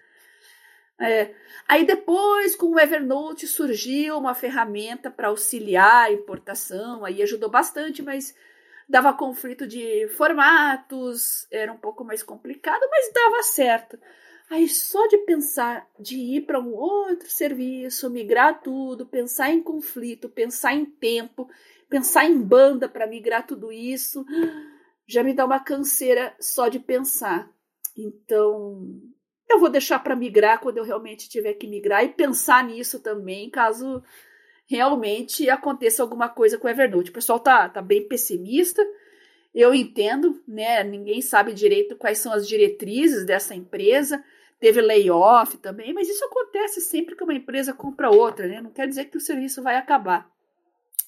É. Aí depois, com o Evernote, surgiu uma ferramenta para auxiliar a importação, aí ajudou bastante, mas dava conflito de formatos, era um pouco mais complicado, mas dava certo. Aí só de pensar de ir para um outro serviço, migrar tudo, pensar em conflito, pensar em tempo, pensar em banda para migrar tudo isso, já me dá uma canseira só de pensar. Então, eu vou deixar para migrar quando eu realmente tiver que migrar e pensar nisso também, caso realmente aconteça alguma coisa com o Evernote. O pessoal tá, tá bem pessimista. Eu entendo, né? Ninguém sabe direito quais são as diretrizes dessa empresa teve layoff também, mas isso acontece sempre que uma empresa compra outra, né? Não quer dizer que o serviço vai acabar.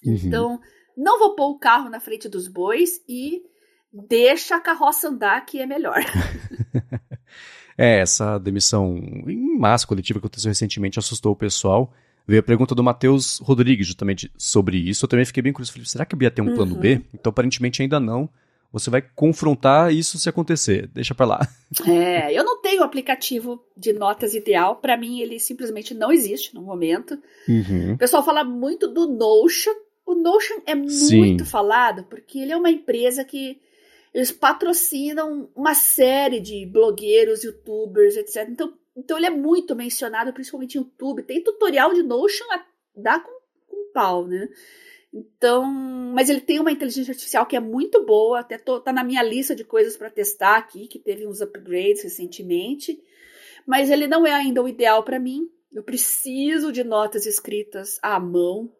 Uhum. Então, não vou pôr o carro na frente dos bois e deixa a carroça andar, que é melhor. é, essa demissão em massa coletiva que aconteceu recentemente assustou o pessoal. Veio a pergunta do Matheus Rodrigues justamente sobre isso. Eu também fiquei bem curioso. Falei, será que ia ter um plano uhum. B? Então, aparentemente, ainda não você vai confrontar isso se acontecer. Deixa para lá. É, eu não tenho aplicativo de notas ideal. Para mim, ele simplesmente não existe no momento. Uhum. O pessoal fala muito do Notion. O Notion é Sim. muito falado porque ele é uma empresa que eles patrocinam uma série de blogueiros, youtubers, etc. Então, então ele é muito mencionado, principalmente em YouTube. Tem tutorial de Notion a dar com, com pau, né? Então, mas ele tem uma inteligência artificial que é muito boa, até tô, tá na minha lista de coisas para testar aqui, que teve uns upgrades recentemente, mas ele não é ainda o ideal para mim. Eu preciso de notas escritas à mão.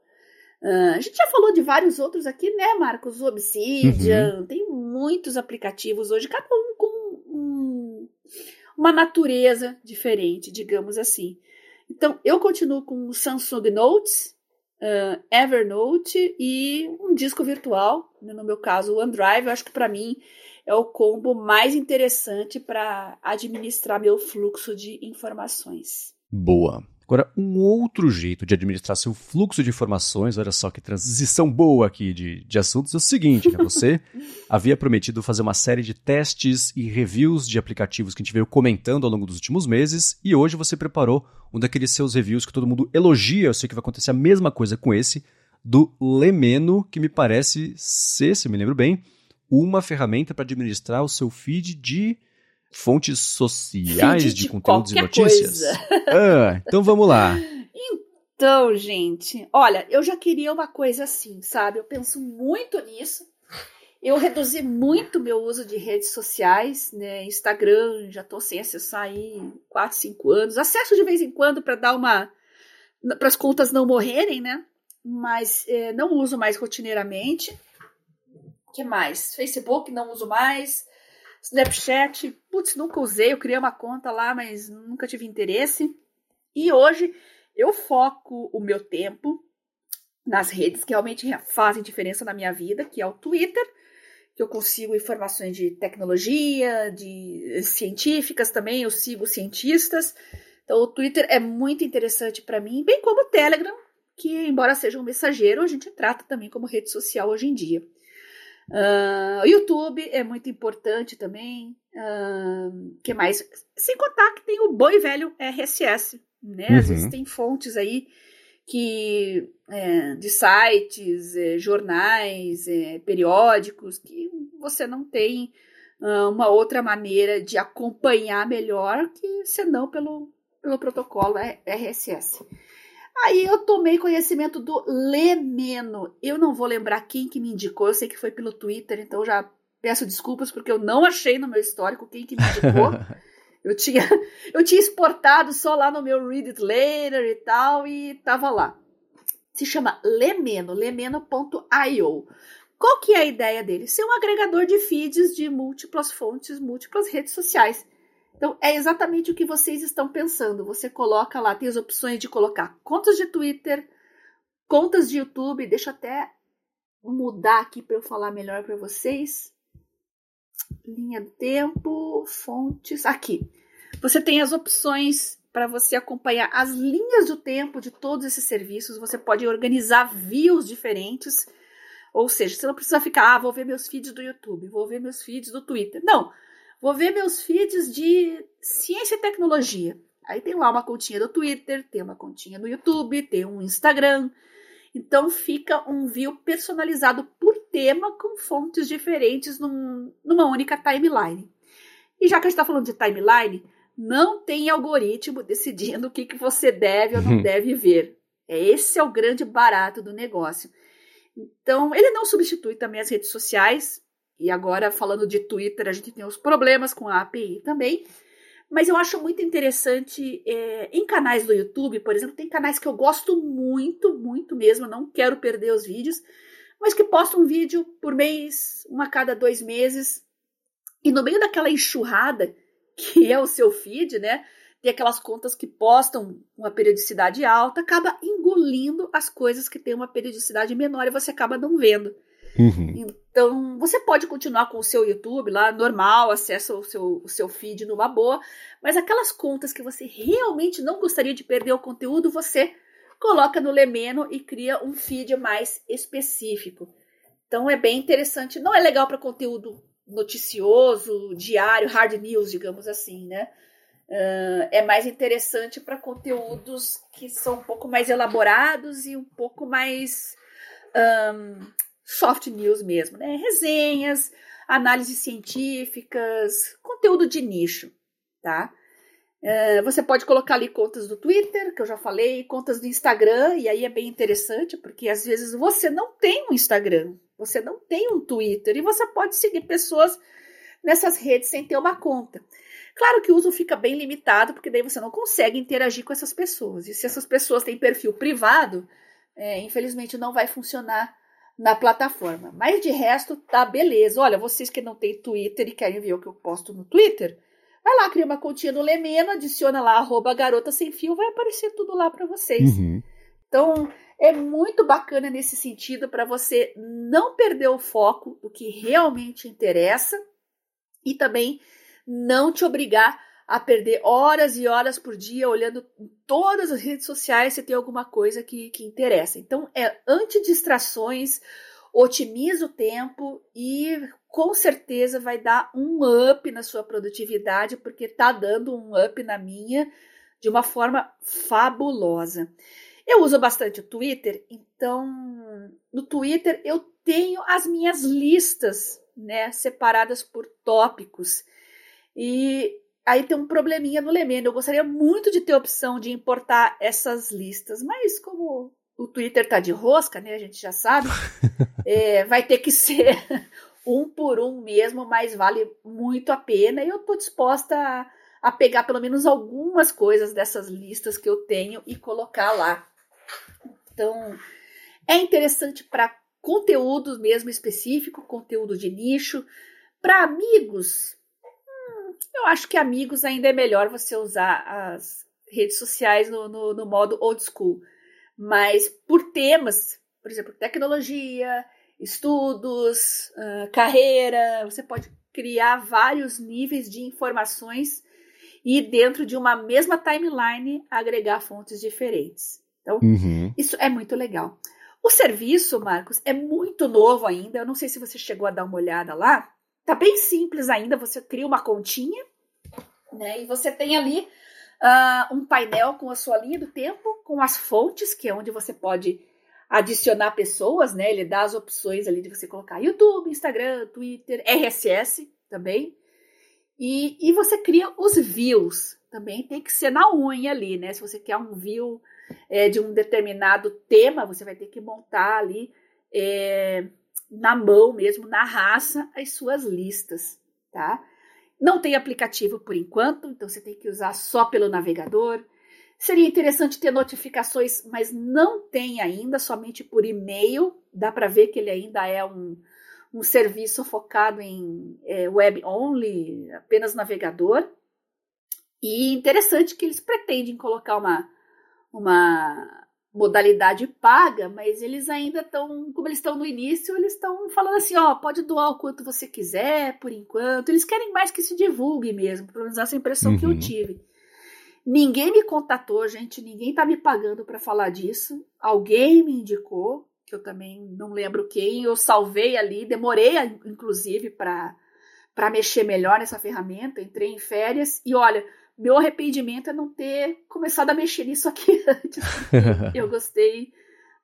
Uh, a gente já falou de vários outros aqui, né, Marcos? Obsidian, uhum. tem muitos aplicativos hoje, cada um com um, uma natureza diferente, digamos assim. Então, eu continuo com o Samsung Notes, uh, Evernote e um disco virtual, né, no meu caso o OneDrive, eu acho que para mim é o combo mais interessante para administrar meu fluxo de informações. Boa. Agora, um outro jeito de administrar seu fluxo de informações, olha só que transição boa aqui de, de assuntos, é o seguinte, né? Você havia prometido fazer uma série de testes e reviews de aplicativos que a gente veio comentando ao longo dos últimos meses, e hoje você preparou um daqueles seus reviews que todo mundo elogia, eu sei que vai acontecer a mesma coisa com esse, do Lemeno, que me parece ser, se me lembro bem, uma ferramenta para administrar o seu feed de fontes sociais de, de conteúdos e notícias? Ah, então vamos lá. Então, gente, olha, eu já queria uma coisa assim, sabe? Eu penso muito nisso. Eu reduzi muito meu uso de redes sociais, né? Instagram, já tô sem acessar aí 4, 5 anos. Acesso de vez em quando para dar uma. para as contas não morrerem, né? Mas é, não uso mais rotineiramente. que mais? Facebook não uso mais. Snapchat, putz, nunca usei. Eu criei uma conta lá, mas nunca tive interesse. E hoje eu foco o meu tempo nas redes que realmente fazem diferença na minha vida, que é o Twitter, que eu consigo informações de tecnologia, de científicas também, eu sigo cientistas. Então o Twitter é muito interessante para mim, bem como o Telegram, que embora seja um mensageiro, a gente trata também como rede social hoje em dia. Uh, o YouTube é muito importante também. Uh, que mais? Sem contar que tem o bom e velho RSS, né? Uhum. Às vezes tem fontes aí que é, de sites, é, jornais, é, periódicos, que você não tem uh, uma outra maneira de acompanhar melhor que senão pelo, pelo protocolo RSS. Aí eu tomei conhecimento do Lemeno. Eu não vou lembrar quem que me indicou, eu sei que foi pelo Twitter, então já peço desculpas porque eu não achei no meu histórico quem que me indicou. Eu tinha, eu tinha exportado só lá no meu Read It Later e tal, e tava lá. Se chama Lemeno, lemeno.io. Qual que é a ideia dele? Ser um agregador de feeds de múltiplas fontes, múltiplas redes sociais. Então, é exatamente o que vocês estão pensando. Você coloca lá, tem as opções de colocar contas de Twitter, contas de YouTube. Deixa eu até mudar aqui para eu falar melhor para vocês. Linha do tempo, fontes. Aqui. Você tem as opções para você acompanhar as linhas do tempo de todos esses serviços. Você pode organizar views diferentes. Ou seja, você não precisa ficar, ah, vou ver meus feeds do YouTube, vou ver meus feeds do Twitter. Não, vou ver meus feeds de ciência e tecnologia. Aí tem lá uma continha do Twitter, tem uma continha no YouTube, tem um Instagram. Então fica um view personalizado por tema com fontes diferentes num, numa única timeline. E já que a gente está falando de timeline, não tem algoritmo decidindo o que, que você deve ou não uhum. deve ver. É, esse é o grande barato do negócio. Então, ele não substitui também as redes sociais. E agora, falando de Twitter, a gente tem os problemas com a API também. Mas eu acho muito interessante é, em canais do YouTube, por exemplo, tem canais que eu gosto muito, muito mesmo, não quero perder os vídeos, mas que postam um vídeo por mês, um a cada dois meses. E no meio daquela enxurrada que é o seu feed, né? Tem aquelas contas que postam uma periodicidade alta, acaba engolindo as coisas que têm uma periodicidade menor e você acaba não vendo. Uhum. Então, você pode continuar com o seu YouTube lá, normal, acessa o seu, o seu feed numa boa, mas aquelas contas que você realmente não gostaria de perder o conteúdo, você coloca no Lemeno e cria um feed mais específico. Então, é bem interessante. Não é legal para conteúdo noticioso, diário, hard news, digamos assim, né? Uh, é mais interessante para conteúdos que são um pouco mais elaborados e um pouco mais um, soft news mesmo, né? Resenhas, análises científicas, conteúdo de nicho, tá? Uh, você pode colocar ali contas do Twitter, que eu já falei, contas do Instagram, e aí é bem interessante, porque às vezes você não tem um Instagram, você não tem um Twitter e você pode seguir pessoas nessas redes sem ter uma conta. Claro que o uso fica bem limitado, porque daí você não consegue interagir com essas pessoas. E se essas pessoas têm perfil privado, é, infelizmente não vai funcionar na plataforma. Mas de resto, tá beleza. Olha, vocês que não têm Twitter e querem ver o que eu posto no Twitter, vai lá, cria uma continha no Lemeno, adiciona lá, arroba garota sem fio, vai aparecer tudo lá para vocês. Uhum. Então, é muito bacana nesse sentido para você não perder o foco do que realmente interessa e também não te obrigar a perder horas e horas por dia olhando todas as redes sociais se tem alguma coisa que, que interessa. Então, é anti-distrações, otimiza o tempo e com certeza vai dar um up na sua produtividade, porque está dando um up na minha de uma forma fabulosa. Eu uso bastante o Twitter, então no Twitter eu tenho as minhas listas, né, separadas por tópicos. E aí tem um probleminha no Lemendo. Eu gostaria muito de ter a opção de importar essas listas, mas como o Twitter tá de rosca, né? A gente já sabe, é, vai ter que ser um por um mesmo, mas vale muito a pena. E eu tô disposta a, a pegar pelo menos algumas coisas dessas listas que eu tenho e colocar lá. Então, é interessante para conteúdo mesmo específico, conteúdo de nicho. Para amigos, eu acho que amigos ainda é melhor você usar as redes sociais no, no, no modo old school. Mas por temas, por exemplo, tecnologia, estudos, uh, carreira, você pode criar vários níveis de informações e dentro de uma mesma timeline agregar fontes diferentes. Então, uhum. isso é muito legal. O serviço, Marcos, é muito novo ainda. Eu não sei se você chegou a dar uma olhada lá. Tá bem simples ainda. Você cria uma continha, né? E você tem ali uh, um painel com a sua linha do tempo, com as fontes, que é onde você pode adicionar pessoas, né? Ele dá as opções ali de você colocar YouTube, Instagram, Twitter, RSS também. E, e você cria os views. Também tem que ser na unha ali, né? Se você quer um view é, de um determinado tema, você vai ter que montar ali é, na mão mesmo, na raça, as suas listas, tá? Não tem aplicativo por enquanto, então você tem que usar só pelo navegador. Seria interessante ter notificações, mas não tem ainda, somente por e-mail. Dá para ver que ele ainda é um, um serviço focado em é, web only, apenas navegador. E interessante que eles pretendem colocar uma, uma modalidade paga, mas eles ainda estão, como eles estão no início, eles estão falando assim, ó, pode doar o quanto você quiser, por enquanto. Eles querem mais que se divulgue mesmo, pelo menos essa impressão uhum. que eu uhum. tive. Ninguém me contatou, gente, ninguém tá me pagando para falar disso. Alguém me indicou, que eu também não lembro quem, eu salvei ali, demorei inclusive para para mexer melhor nessa ferramenta, entrei em férias e olha, meu arrependimento é não ter começado a mexer nisso aqui antes. eu gostei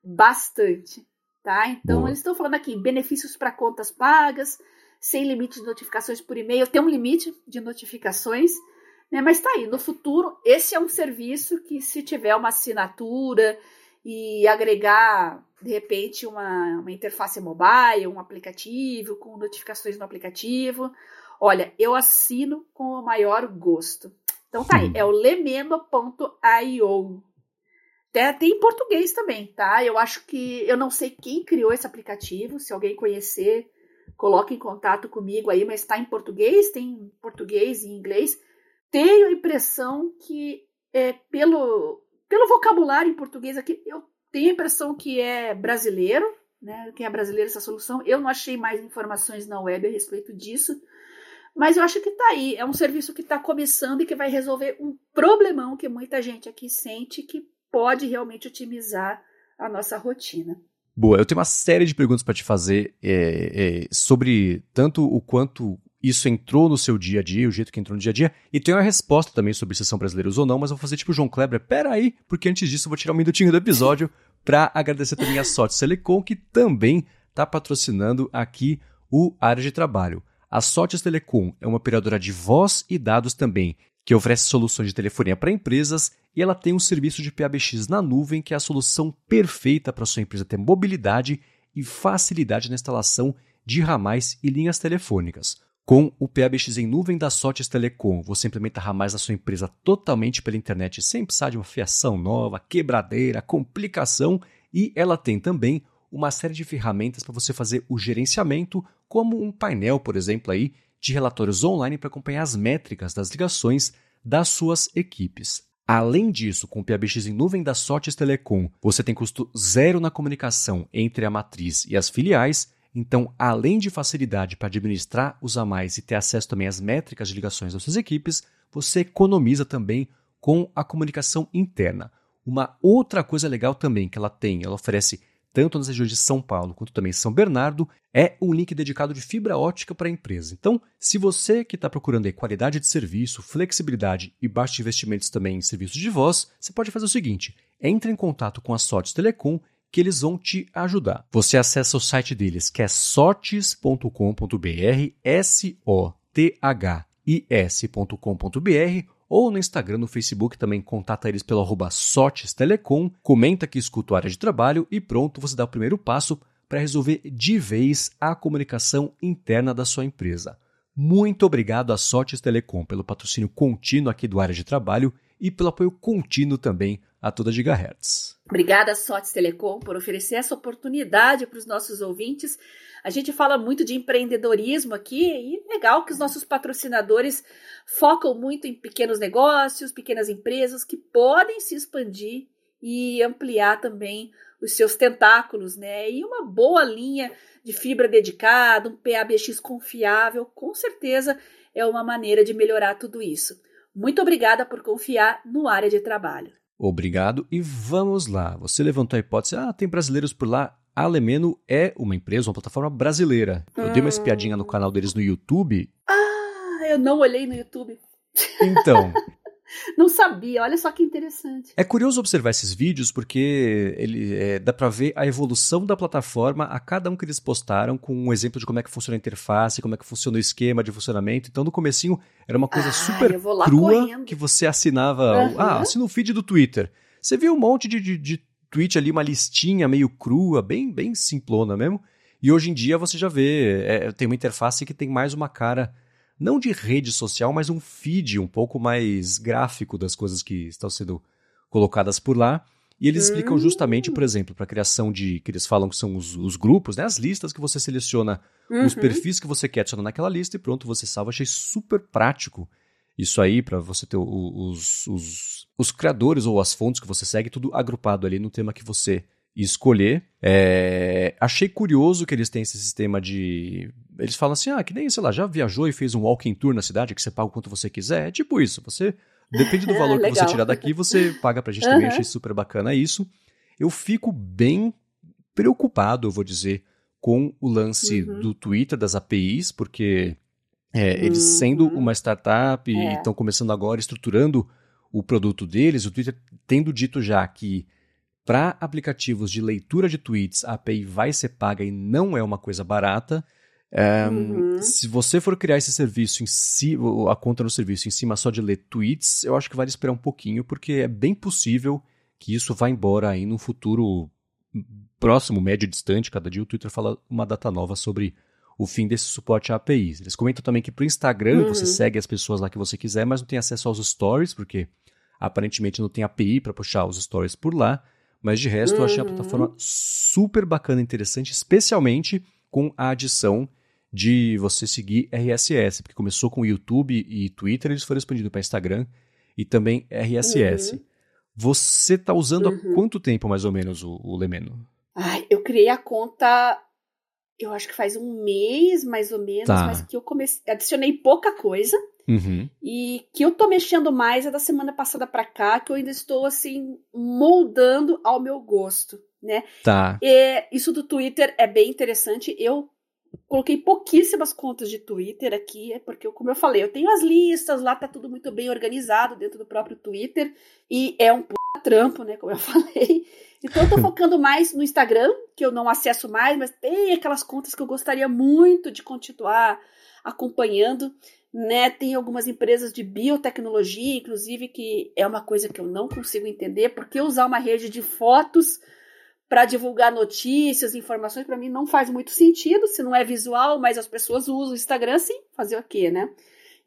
bastante, tá? Então, Boa. eles estão falando aqui benefícios para contas pagas, sem limite de notificações por e-mail. Tem um limite de notificações, né? Mas tá aí, no futuro, esse é um serviço que, se tiver uma assinatura e agregar, de repente, uma, uma interface mobile, um aplicativo, com notificações no aplicativo, olha, eu assino com o maior gosto. Então tá aí, é o lemendo.io. Tem, tem em português também, tá? Eu acho que eu não sei quem criou esse aplicativo, se alguém conhecer, coloque em contato comigo aí, mas está em português, tem em português e inglês. Tenho a impressão que é, pelo, pelo vocabulário em português aqui, eu tenho a impressão que é brasileiro, né? Quem é brasileiro essa solução. Eu não achei mais informações na web a respeito disso. Mas eu acho que está aí. É um serviço que está começando e que vai resolver um problemão que muita gente aqui sente que pode realmente otimizar a nossa rotina. Boa, eu tenho uma série de perguntas para te fazer é, é, sobre tanto o quanto isso entrou no seu dia a dia, o jeito que entrou no dia a dia, e tem uma resposta também sobre se são brasileiros ou não, mas eu vou fazer tipo o João Kleber, peraí, porque antes disso eu vou tirar um minutinho do episódio para agradecer também a Sorte Telecom, que também está patrocinando aqui o Área de Trabalho. A Sotes Telecom é uma operadora de voz e dados também, que oferece soluções de telefonia para empresas e ela tem um serviço de PABX na nuvem que é a solução perfeita para sua empresa ter mobilidade e facilidade na instalação de ramais e linhas telefônicas. Com o PABX em nuvem da Sotes Telecom, você implementa ramais na sua empresa totalmente pela internet sem precisar de uma fiação nova, quebradeira, complicação e ela tem também uma série de ferramentas para você fazer o gerenciamento, como um painel, por exemplo, aí, de relatórios online para acompanhar as métricas das ligações das suas equipes. Além disso, com o PABX em nuvem da Sotes Telecom, você tem custo zero na comunicação entre a matriz e as filiais. Então, além de facilidade para administrar os a mais e ter acesso também às métricas de ligações das suas equipes, você economiza também com a comunicação interna. Uma outra coisa legal também que ela tem, ela oferece tanto nas regiões de São Paulo quanto também São Bernardo, é um link dedicado de fibra ótica para a empresa. Então, se você que está procurando qualidade de serviço, flexibilidade e baixos investimentos também em serviços de voz, você pode fazer o seguinte: entre em contato com a Sotes Telecom que eles vão te ajudar. Você acessa o site deles, que é sortes.com.br, S-O-T-H ou no Instagram, no Facebook também contata eles pelo arroba Telecom, comenta que escuta a área de trabalho e pronto, você dá o primeiro passo para resolver de vez a comunicação interna da sua empresa. Muito obrigado à Sotes Telecom pelo patrocínio contínuo aqui do área de trabalho e pelo apoio contínuo também a toda Gigahertz. Obrigada, Sotes Telecom, por oferecer essa oportunidade para os nossos ouvintes. A gente fala muito de empreendedorismo aqui e legal que os nossos patrocinadores focam muito em pequenos negócios, pequenas empresas que podem se expandir e ampliar também os seus tentáculos, né? E uma boa linha de fibra dedicada, um PABX confiável, com certeza é uma maneira de melhorar tudo isso. Muito obrigada por confiar no área de trabalho. Obrigado e vamos lá. Você levantou a hipótese, ah, tem brasileiros por lá. A Lemeno é uma empresa, uma plataforma brasileira. Eu hum. dei uma espiadinha no canal deles no YouTube. Ah, eu não olhei no YouTube. Então, Não sabia, olha só que interessante. É curioso observar esses vídeos porque ele é, dá para ver a evolução da plataforma a cada um que eles postaram com um exemplo de como é que funciona a interface, como é que funciona o esquema de funcionamento. Então no comecinho era uma coisa ah, super crua correndo. que você assinava, uhum. ah, assina o feed do Twitter. Você viu um monte de, de, de tweet ali, uma listinha meio crua, bem, bem simplona mesmo. E hoje em dia você já vê, é, tem uma interface que tem mais uma cara não de rede social, mas um feed um pouco mais gráfico das coisas que estão sendo colocadas por lá. E eles explicam justamente, por exemplo, para a criação de, que eles falam que são os, os grupos, né, as listas que você seleciona, uhum. os perfis que você quer adicionar naquela lista e pronto, você salva. Achei super prático isso aí para você ter os, os, os criadores ou as fontes que você segue, tudo agrupado ali no tema que você escolher. É, achei curioso que eles têm esse sistema de. Eles falam assim: ah, que nem, sei lá, já viajou e fez um walking tour na cidade que você paga o quanto você quiser. É tipo isso. Você. Depende do valor que você tirar daqui, você paga pra gente uhum. também. Achei super bacana isso. Eu fico bem preocupado, eu vou dizer, com o lance uhum. do Twitter, das APIs, porque é, eles sendo uhum. uma startup é. e estão começando agora, estruturando o produto deles, o Twitter tendo dito já que para aplicativos de leitura de tweets, a API vai ser paga e não é uma coisa barata. Um, uhum. Se você for criar esse serviço em si, a conta no serviço em cima só de ler tweets, eu acho que vale esperar um pouquinho, porque é bem possível que isso vá embora aí num futuro próximo, médio, distante. Cada dia o Twitter fala uma data nova sobre o fim desse suporte a APIs. Eles comentam também que para o Instagram uhum. você segue as pessoas lá que você quiser, mas não tem acesso aos stories, porque aparentemente não tem API para puxar os stories por lá. Mas de resto, uhum. eu achei a plataforma uhum. super bacana e interessante, especialmente com a adição de você seguir RSS, porque começou com YouTube e Twitter, eles foram expandindo para Instagram e também RSS. Uhum. Você está usando uhum. há quanto tempo, mais ou menos, o, o Lemeno? Ai, eu criei a conta, eu acho que faz um mês, mais ou menos, tá. mas que eu comecei, adicionei pouca coisa. Uhum. E que eu tô mexendo mais é da semana passada para cá, que eu ainda estou assim moldando ao meu gosto, né? Tá. E isso do Twitter é bem interessante. Eu coloquei pouquíssimas contas de Twitter aqui, é porque, como eu falei, eu tenho as listas, lá tá tudo muito bem organizado dentro do próprio Twitter, e é um p... trampo, né, como eu falei. Então eu tô focando mais no Instagram, que eu não acesso mais, mas tem aquelas contas que eu gostaria muito de continuar acompanhando né? Tem algumas empresas de biotecnologia, inclusive, que é uma coisa que eu não consigo entender, porque usar uma rede de fotos para divulgar notícias, informações, para mim não faz muito sentido, se não é visual, mas as pessoas usam o Instagram sim, fazer o quê, né?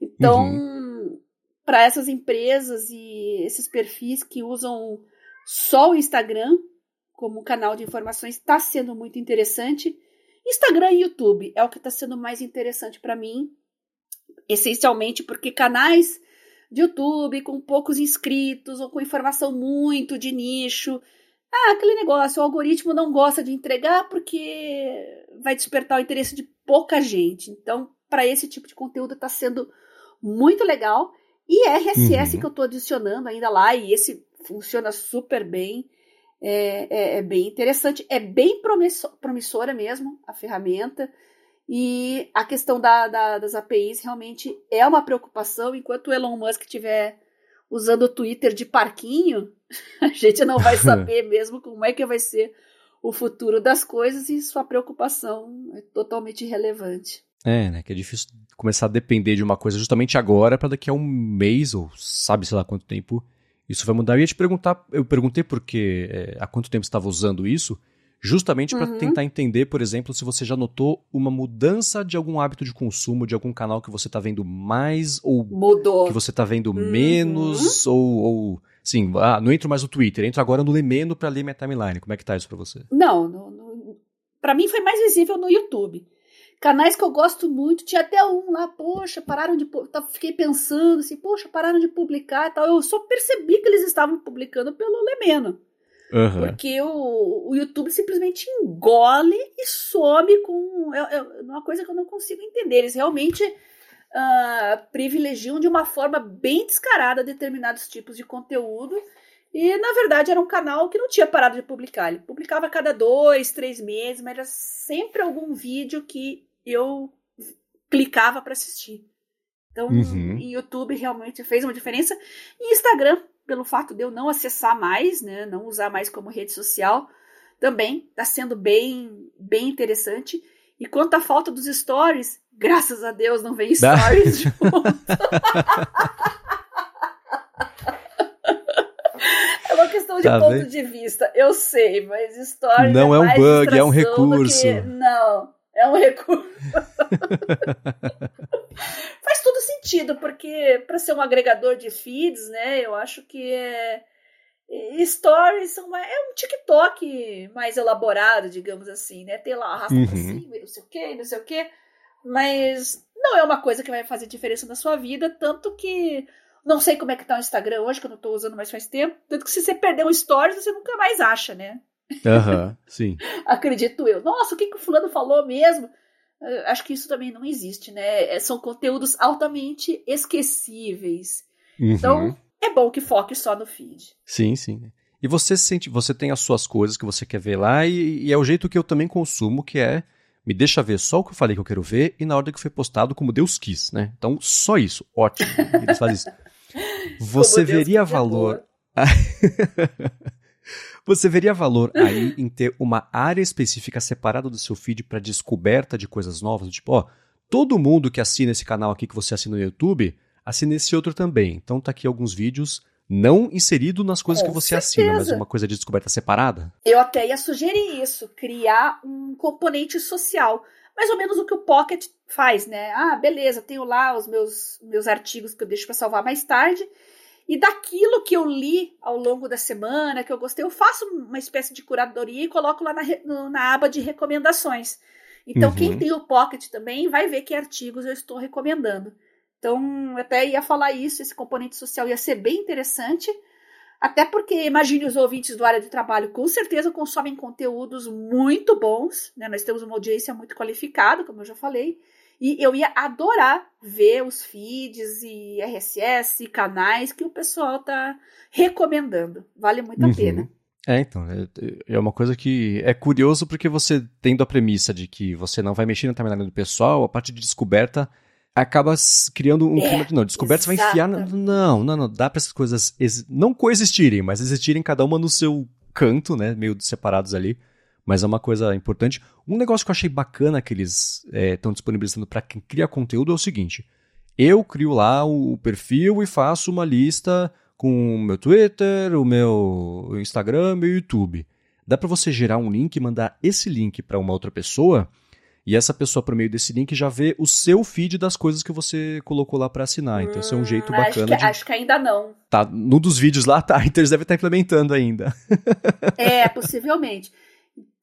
Então, uhum. para essas empresas e esses perfis que usam só o Instagram como canal de informações, está sendo muito interessante. Instagram e YouTube é o que está sendo mais interessante para mim, essencialmente porque canais de YouTube com poucos inscritos ou com informação muito de nicho. Ah, aquele negócio, o algoritmo não gosta de entregar porque vai despertar o interesse de pouca gente. Então, para esse tipo de conteúdo está sendo muito legal. E RSS uhum. que eu estou adicionando ainda lá, e esse funciona super bem. É, é, é bem interessante, é bem promissora mesmo a ferramenta. E a questão da, da, das APIs realmente é uma preocupação. Enquanto o Elon Musk estiver usando o Twitter de parquinho, a gente não vai saber mesmo como é que vai ser o futuro das coisas e sua preocupação é totalmente irrelevante. É, né? Que é difícil começar a depender de uma coisa justamente agora para daqui a um mês ou sabe sei lá quanto tempo isso vai mudar. Eu ia te perguntar, eu perguntei porque é, há quanto tempo você estava usando isso, justamente para uhum. tentar entender, por exemplo, se você já notou uma mudança de algum hábito de consumo, de algum canal que você está vendo mais ou Mudou. que você está vendo uhum. menos ou, ou sim, ah, não entro mais no Twitter, entro agora no Lemendo para ler minha timeline. Como é que tá isso para você? Não, não, não para mim foi mais visível no YouTube. Canais que eu gosto muito, tinha até um lá, poxa, pararam de. Fiquei pensando assim, poxa, pararam de publicar e tal. Eu só percebi que eles estavam publicando pelo Lemeno. Uhum. Porque o, o YouTube simplesmente engole e some com. É, é uma coisa que eu não consigo entender. Eles realmente uh, privilegiam de uma forma bem descarada determinados tipos de conteúdo. E, na verdade, era um canal que não tinha parado de publicar. Ele publicava a cada dois, três meses, mas era sempre algum vídeo que eu clicava para assistir. Então, uhum. em YouTube realmente fez uma diferença. E Instagram, pelo fato de eu não acessar mais, né, não usar mais como rede social, também está sendo bem, bem interessante. E quanto à falta dos stories, graças a Deus não vem stories junto. é uma questão de tá ponto bem? de vista, eu sei, mas stories não é, é um bug, é um recurso. Que... Não, é um recurso. Faz todo sentido, porque para ser um agregador de feeds, né, eu acho que é, stories são é um TikTok mais elaborado, digamos assim, né? Tem lá arrasta uhum. pra cima, não sei o que, não sei o que, mas não é uma coisa que vai fazer diferença na sua vida, tanto que não sei como é que tá o Instagram hoje, que eu não tô usando mais faz tempo, tanto que se você perder um stories, você nunca mais acha, né? Aham, uhum, sim. Acredito eu. Nossa, o que, que o fulano falou mesmo? Acho que isso também não existe, né? É, são conteúdos altamente esquecíveis. Uhum. Então, é bom que foque só no feed. Sim, sim. E você sente, você tem as suas coisas que você quer ver lá, e, e, é o jeito que eu também consumo, que é me deixa ver só o que eu falei que eu quero ver e na ordem que foi postado, como Deus quis, né? Então, só isso. Ótimo. Eles fazem isso. Você veria valor. Você veria valor aí em ter uma área específica separada do seu feed para descoberta de coisas novas? Tipo, ó, todo mundo que assina esse canal aqui que você assina no YouTube, assina esse outro também. Então tá aqui alguns vídeos não inserido nas coisas Com que você certeza. assina, mas uma coisa de descoberta separada? Eu até ia sugerir isso, criar um componente social. Mais ou menos o que o Pocket faz, né? Ah, beleza, tenho lá os meus, meus artigos que eu deixo para salvar mais tarde. E daquilo que eu li ao longo da semana, que eu gostei, eu faço uma espécie de curadoria e coloco lá na, na aba de recomendações. Então, uhum. quem tem o Pocket também vai ver que artigos eu estou recomendando. Então, até ia falar isso, esse componente social ia ser bem interessante. Até porque, imagine os ouvintes do área de trabalho, com certeza consomem conteúdos muito bons. Né? Nós temos uma audiência muito qualificada, como eu já falei. E eu ia adorar ver os feeds e RSS e canais que o pessoal tá recomendando. Vale muito a uhum. pena. É, então, é, é, uma coisa que é curioso porque você tendo a premissa de que você não vai mexer na timeline do pessoal, a parte de descoberta acaba criando um é, clima de não, descoberta você vai enfiar, na, não, não, não, dá para essas coisas não coexistirem, mas existirem cada uma no seu canto, né, meio separados ali mas é uma coisa importante. Um negócio que eu achei bacana que eles estão é, disponibilizando para quem cria conteúdo é o seguinte: eu crio lá o perfil e faço uma lista com o meu Twitter, o meu Instagram, meu YouTube. Dá para você gerar um link e mandar esse link para uma outra pessoa e essa pessoa, por meio desse link, já vê o seu feed das coisas que você colocou lá para assinar. Então, isso é um jeito hum, bacana. Acho que, de... acho que ainda não. Tá, num dos vídeos lá, tá. Então, eles devem estar implementando ainda. é, possivelmente.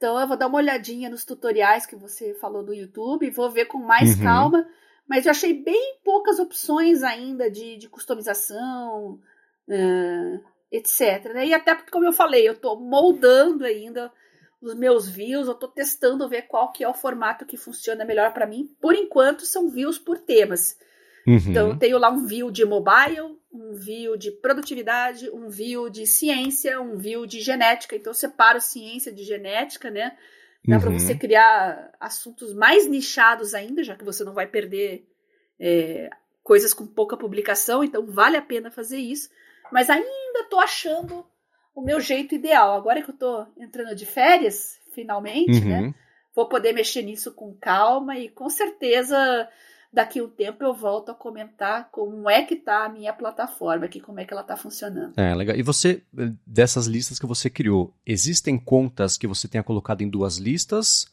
Então eu vou dar uma olhadinha nos tutoriais que você falou do YouTube, vou ver com mais uhum. calma, mas eu achei bem poucas opções ainda de, de customização, uh, etc. Né? E até porque, como eu falei, eu estou moldando ainda os meus views, eu estou testando ver qual que é o formato que funciona melhor para mim. Por enquanto, são views por temas. Uhum. Então, eu tenho lá um view de mobile, um view de produtividade, um view de ciência, um view de genética. Então, eu separo ciência de genética, né? Dá uhum. para você criar assuntos mais nichados ainda, já que você não vai perder é, coisas com pouca publicação, então vale a pena fazer isso. Mas ainda estou achando o meu jeito ideal. Agora que eu estou entrando de férias, finalmente, né? uhum. né? vou poder mexer nisso com calma e com certeza daqui um tempo eu volto a comentar como é que tá a minha plataforma aqui, como é que ela tá funcionando. É, legal. E você, dessas listas que você criou, existem contas que você tenha colocado em duas listas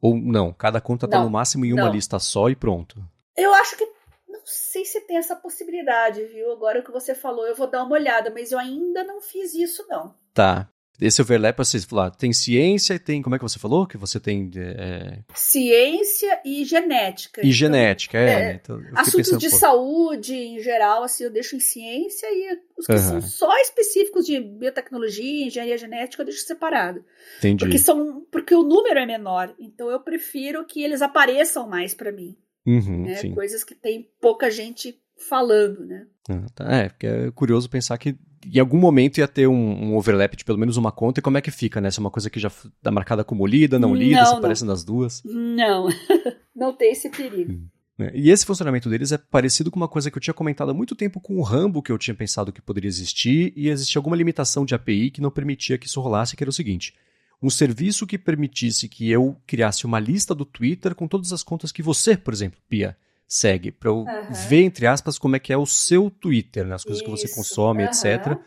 ou não? Cada conta tá no máximo em uma não. lista só e pronto? Eu acho que não sei se tem essa possibilidade, viu? Agora que você falou, eu vou dar uma olhada, mas eu ainda não fiz isso não. Tá. Esse overlap, você falar, tem ciência e tem, como é que você falou? Que você tem... É... Ciência e genética. E então, genética, é. é né? então, assuntos pensando, de pô. saúde, em geral, assim, eu deixo em ciência e os que uhum. são só específicos de biotecnologia, engenharia genética, eu deixo separado. Entendi. Porque, são, porque o número é menor, então eu prefiro que eles apareçam mais para mim. Uhum, né? Coisas que tem pouca gente falando, né? Ah, tá. É, porque é curioso pensar que em algum momento ia ter um, um, overlap de pelo menos uma conta, e como é que fica, né? Se é uma coisa que já está marcada como lida, não lida, não, se aparece nas duas. Não, não tem esse perigo. Hum. É, e esse funcionamento deles é parecido com uma coisa que eu tinha comentado há muito tempo com o Rambo, que eu tinha pensado que poderia existir, e existia alguma limitação de API que não permitia que isso rolasse, que era o seguinte: um serviço que permitisse que eu criasse uma lista do Twitter com todas as contas que você, por exemplo, Pia, segue, para eu uhum. ver, entre aspas, como é que é o seu Twitter, né? as coisas isso. que você consome, uhum. etc.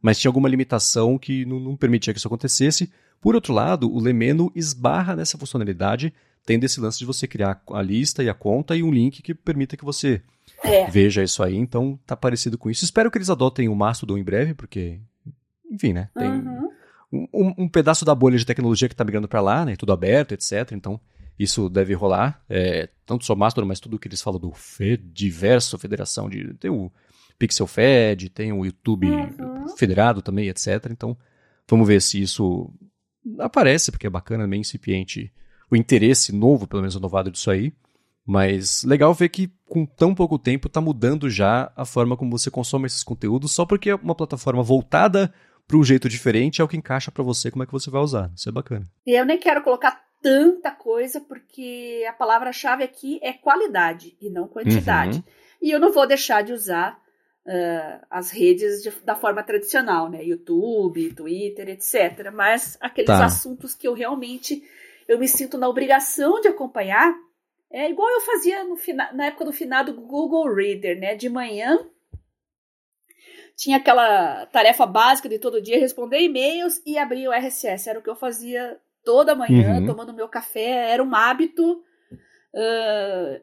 Mas tinha alguma limitação que não, não, permitia que isso acontecesse. Por outro lado, o Lemeno esbarra nessa funcionalidade, tendo esse lance de você criar a lista e a conta e um link que permita que você é. veja isso aí. Então, tá parecido com isso. Espero que eles adotem o Mastodon em breve, porque, enfim, né? Tem uhum. um, um, pedaço da bolha de tecnologia que está migrando para lá, né? Tudo aberto, etc. Então, isso deve rolar. É, tanto só Mastodon, mas tudo que eles falam do Fediverso, federação de. Tem o Pixel Fed, tem o YouTube uhum. federado também, etc. Então, vamos ver se isso aparece, porque é bacana, meio incipiente o interesse novo, pelo menos renovado disso aí. Mas legal ver que com tão pouco tempo está mudando já a forma como você consome esses conteúdos, só porque é uma plataforma voltada para um jeito diferente é o que encaixa para você, como é que você vai usar. Isso é bacana. E eu nem quero colocar tanta coisa, porque a palavra-chave aqui é qualidade e não quantidade. Uhum. E eu não vou deixar de usar uh, as redes de, da forma tradicional, né? YouTube, Twitter, etc. Mas aqueles tá. assuntos que eu realmente eu me sinto na obrigação de acompanhar, é igual eu fazia no, na época do finado Google Reader, né? De manhã tinha aquela tarefa básica de todo dia responder e-mails e abrir o RSS. Era o que eu fazia toda manhã, uhum. tomando meu café, era um hábito uh,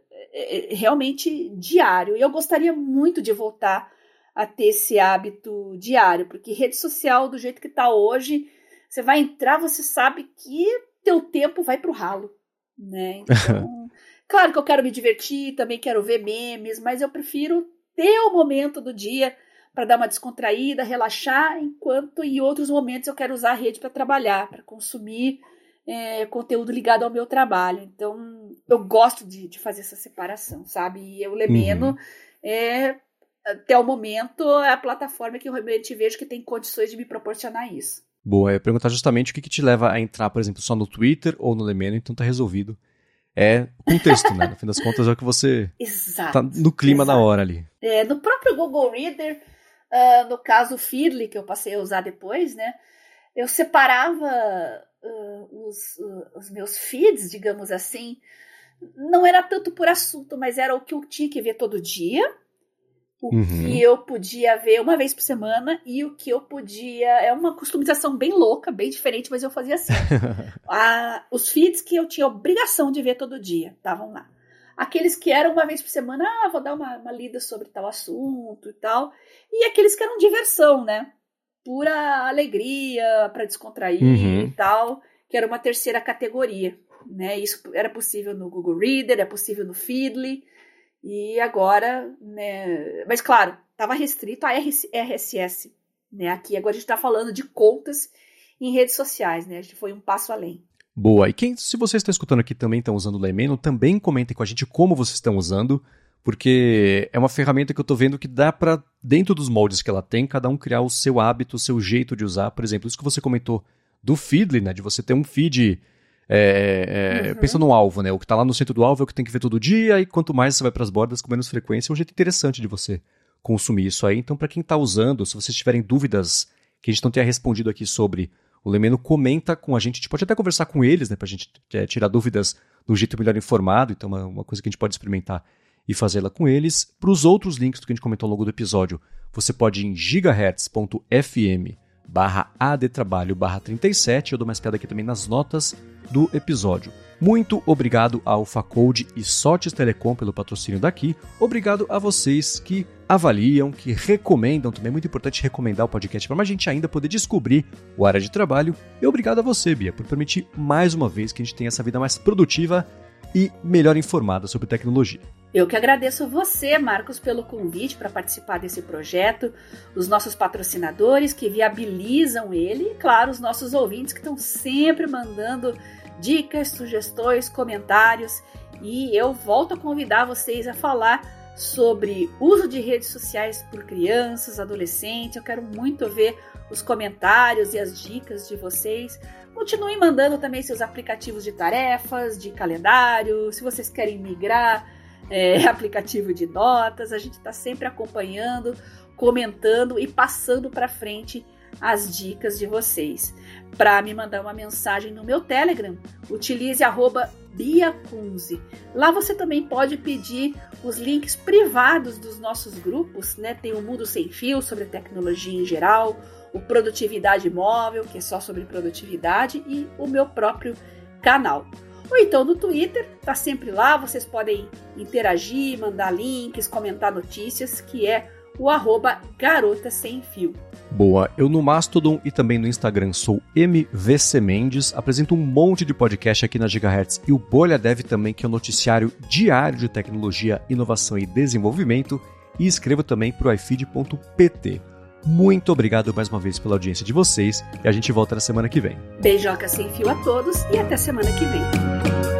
realmente diário. E eu gostaria muito de voltar a ter esse hábito diário, porque rede social, do jeito que está hoje, você vai entrar, você sabe que teu tempo vai para o ralo. Né? Então, claro que eu quero me divertir, também quero ver memes, mas eu prefiro ter o momento do dia para dar uma descontraída, relaxar, enquanto em outros momentos eu quero usar a rede para trabalhar, para consumir é, conteúdo ligado ao meu trabalho. Então, eu gosto de, de fazer essa separação, sabe? E o Lemeno uhum. é, até o momento, é a plataforma que eu realmente vejo que tem condições de me proporcionar isso. Boa, eu ia perguntar justamente o que, que te leva a entrar, por exemplo, só no Twitter ou no Lemeno, então tá resolvido. É o contexto, né? No fim das contas é o que você exato, tá no clima exato. da hora ali. É, no próprio Google Reader, uh, no caso Feedly, que eu passei a usar depois, né? Eu separava uh, os, uh, os meus feeds, digamos assim, não era tanto por assunto, mas era o que eu tinha que ver todo dia, o uhum. que eu podia ver uma vez por semana e o que eu podia. É uma customização bem louca, bem diferente, mas eu fazia assim. ah, os feeds que eu tinha obrigação de ver todo dia estavam lá. Aqueles que eram uma vez por semana, ah, vou dar uma, uma lida sobre tal assunto e tal. E aqueles que eram diversão, né? Pura alegria para descontrair uhum. e tal, que era uma terceira categoria. Né? Isso era possível no Google Reader, é possível no Feedly, e agora, né? Mas claro, estava restrito a RSS. Né? Aqui agora a gente está falando de contas em redes sociais, né? A gente foi um passo além. Boa. E quem, se vocês estão escutando aqui também estão usando o Lemeno, também comentem com a gente como vocês estão usando porque é uma ferramenta que eu estou vendo que dá para, dentro dos moldes que ela tem, cada um criar o seu hábito, o seu jeito de usar. Por exemplo, isso que você comentou do Feedly, né, de você ter um feed é, é, uhum. pensando no alvo, né? O que está lá no centro do alvo é o que tem que ver todo dia, e quanto mais você vai para as bordas com menos frequência, é um jeito interessante de você consumir isso aí. Então, para quem está usando, se vocês tiverem dúvidas que a gente não tenha respondido aqui sobre o Lemeno comenta com a gente, a gente pode até conversar com eles, né, pra gente é, tirar dúvidas do jeito melhor informado, então é uma, uma coisa que a gente pode experimentar e fazê-la com eles. Para os outros links que a gente comentou ao longo do episódio, você pode ir em gigahertz.fm barra adtrabalho barra 37, eu dou mais piada aqui também nas notas do episódio. Muito obrigado ao Facode e Sotes Telecom pelo patrocínio daqui. Obrigado a vocês que avaliam, que recomendam. Também é muito importante recomendar o podcast para mais gente ainda poder descobrir o área de trabalho. E obrigado a você, Bia, por permitir mais uma vez que a gente tenha essa vida mais produtiva e melhor informada sobre tecnologia. Eu que agradeço você, Marcos, pelo convite para participar desse projeto, os nossos patrocinadores que viabilizam ele e, claro, os nossos ouvintes que estão sempre mandando dicas, sugestões, comentários. E eu volto a convidar vocês a falar sobre uso de redes sociais por crianças, adolescentes. Eu quero muito ver os comentários e as dicas de vocês. Continuem mandando também seus aplicativos de tarefas, de calendário, se vocês querem migrar é, aplicativo de notas. A gente está sempre acompanhando, comentando e passando para frente as dicas de vocês. Para me mandar uma mensagem no meu Telegram, utilize arroba Biacunze. Lá você também pode pedir os links privados dos nossos grupos, né? Tem o Mundo Sem Fio sobre tecnologia em geral, o Produtividade Móvel, que é só sobre produtividade, e o meu próprio canal. Ou então no Twitter, tá sempre lá, vocês podem interagir, mandar links, comentar notícias, que é o arroba Garota Sem Fio. Boa, eu no Mastodon e também no Instagram sou MVC Mendes, apresento um monte de podcast aqui na Gigahertz e o Bolha Dev também, que é um noticiário diário de tecnologia, inovação e desenvolvimento, e escrevo também para o ifeed.pt. Muito obrigado mais uma vez pela audiência de vocês e a gente volta na semana que vem. Beijoca sem fio a todos e até semana que vem.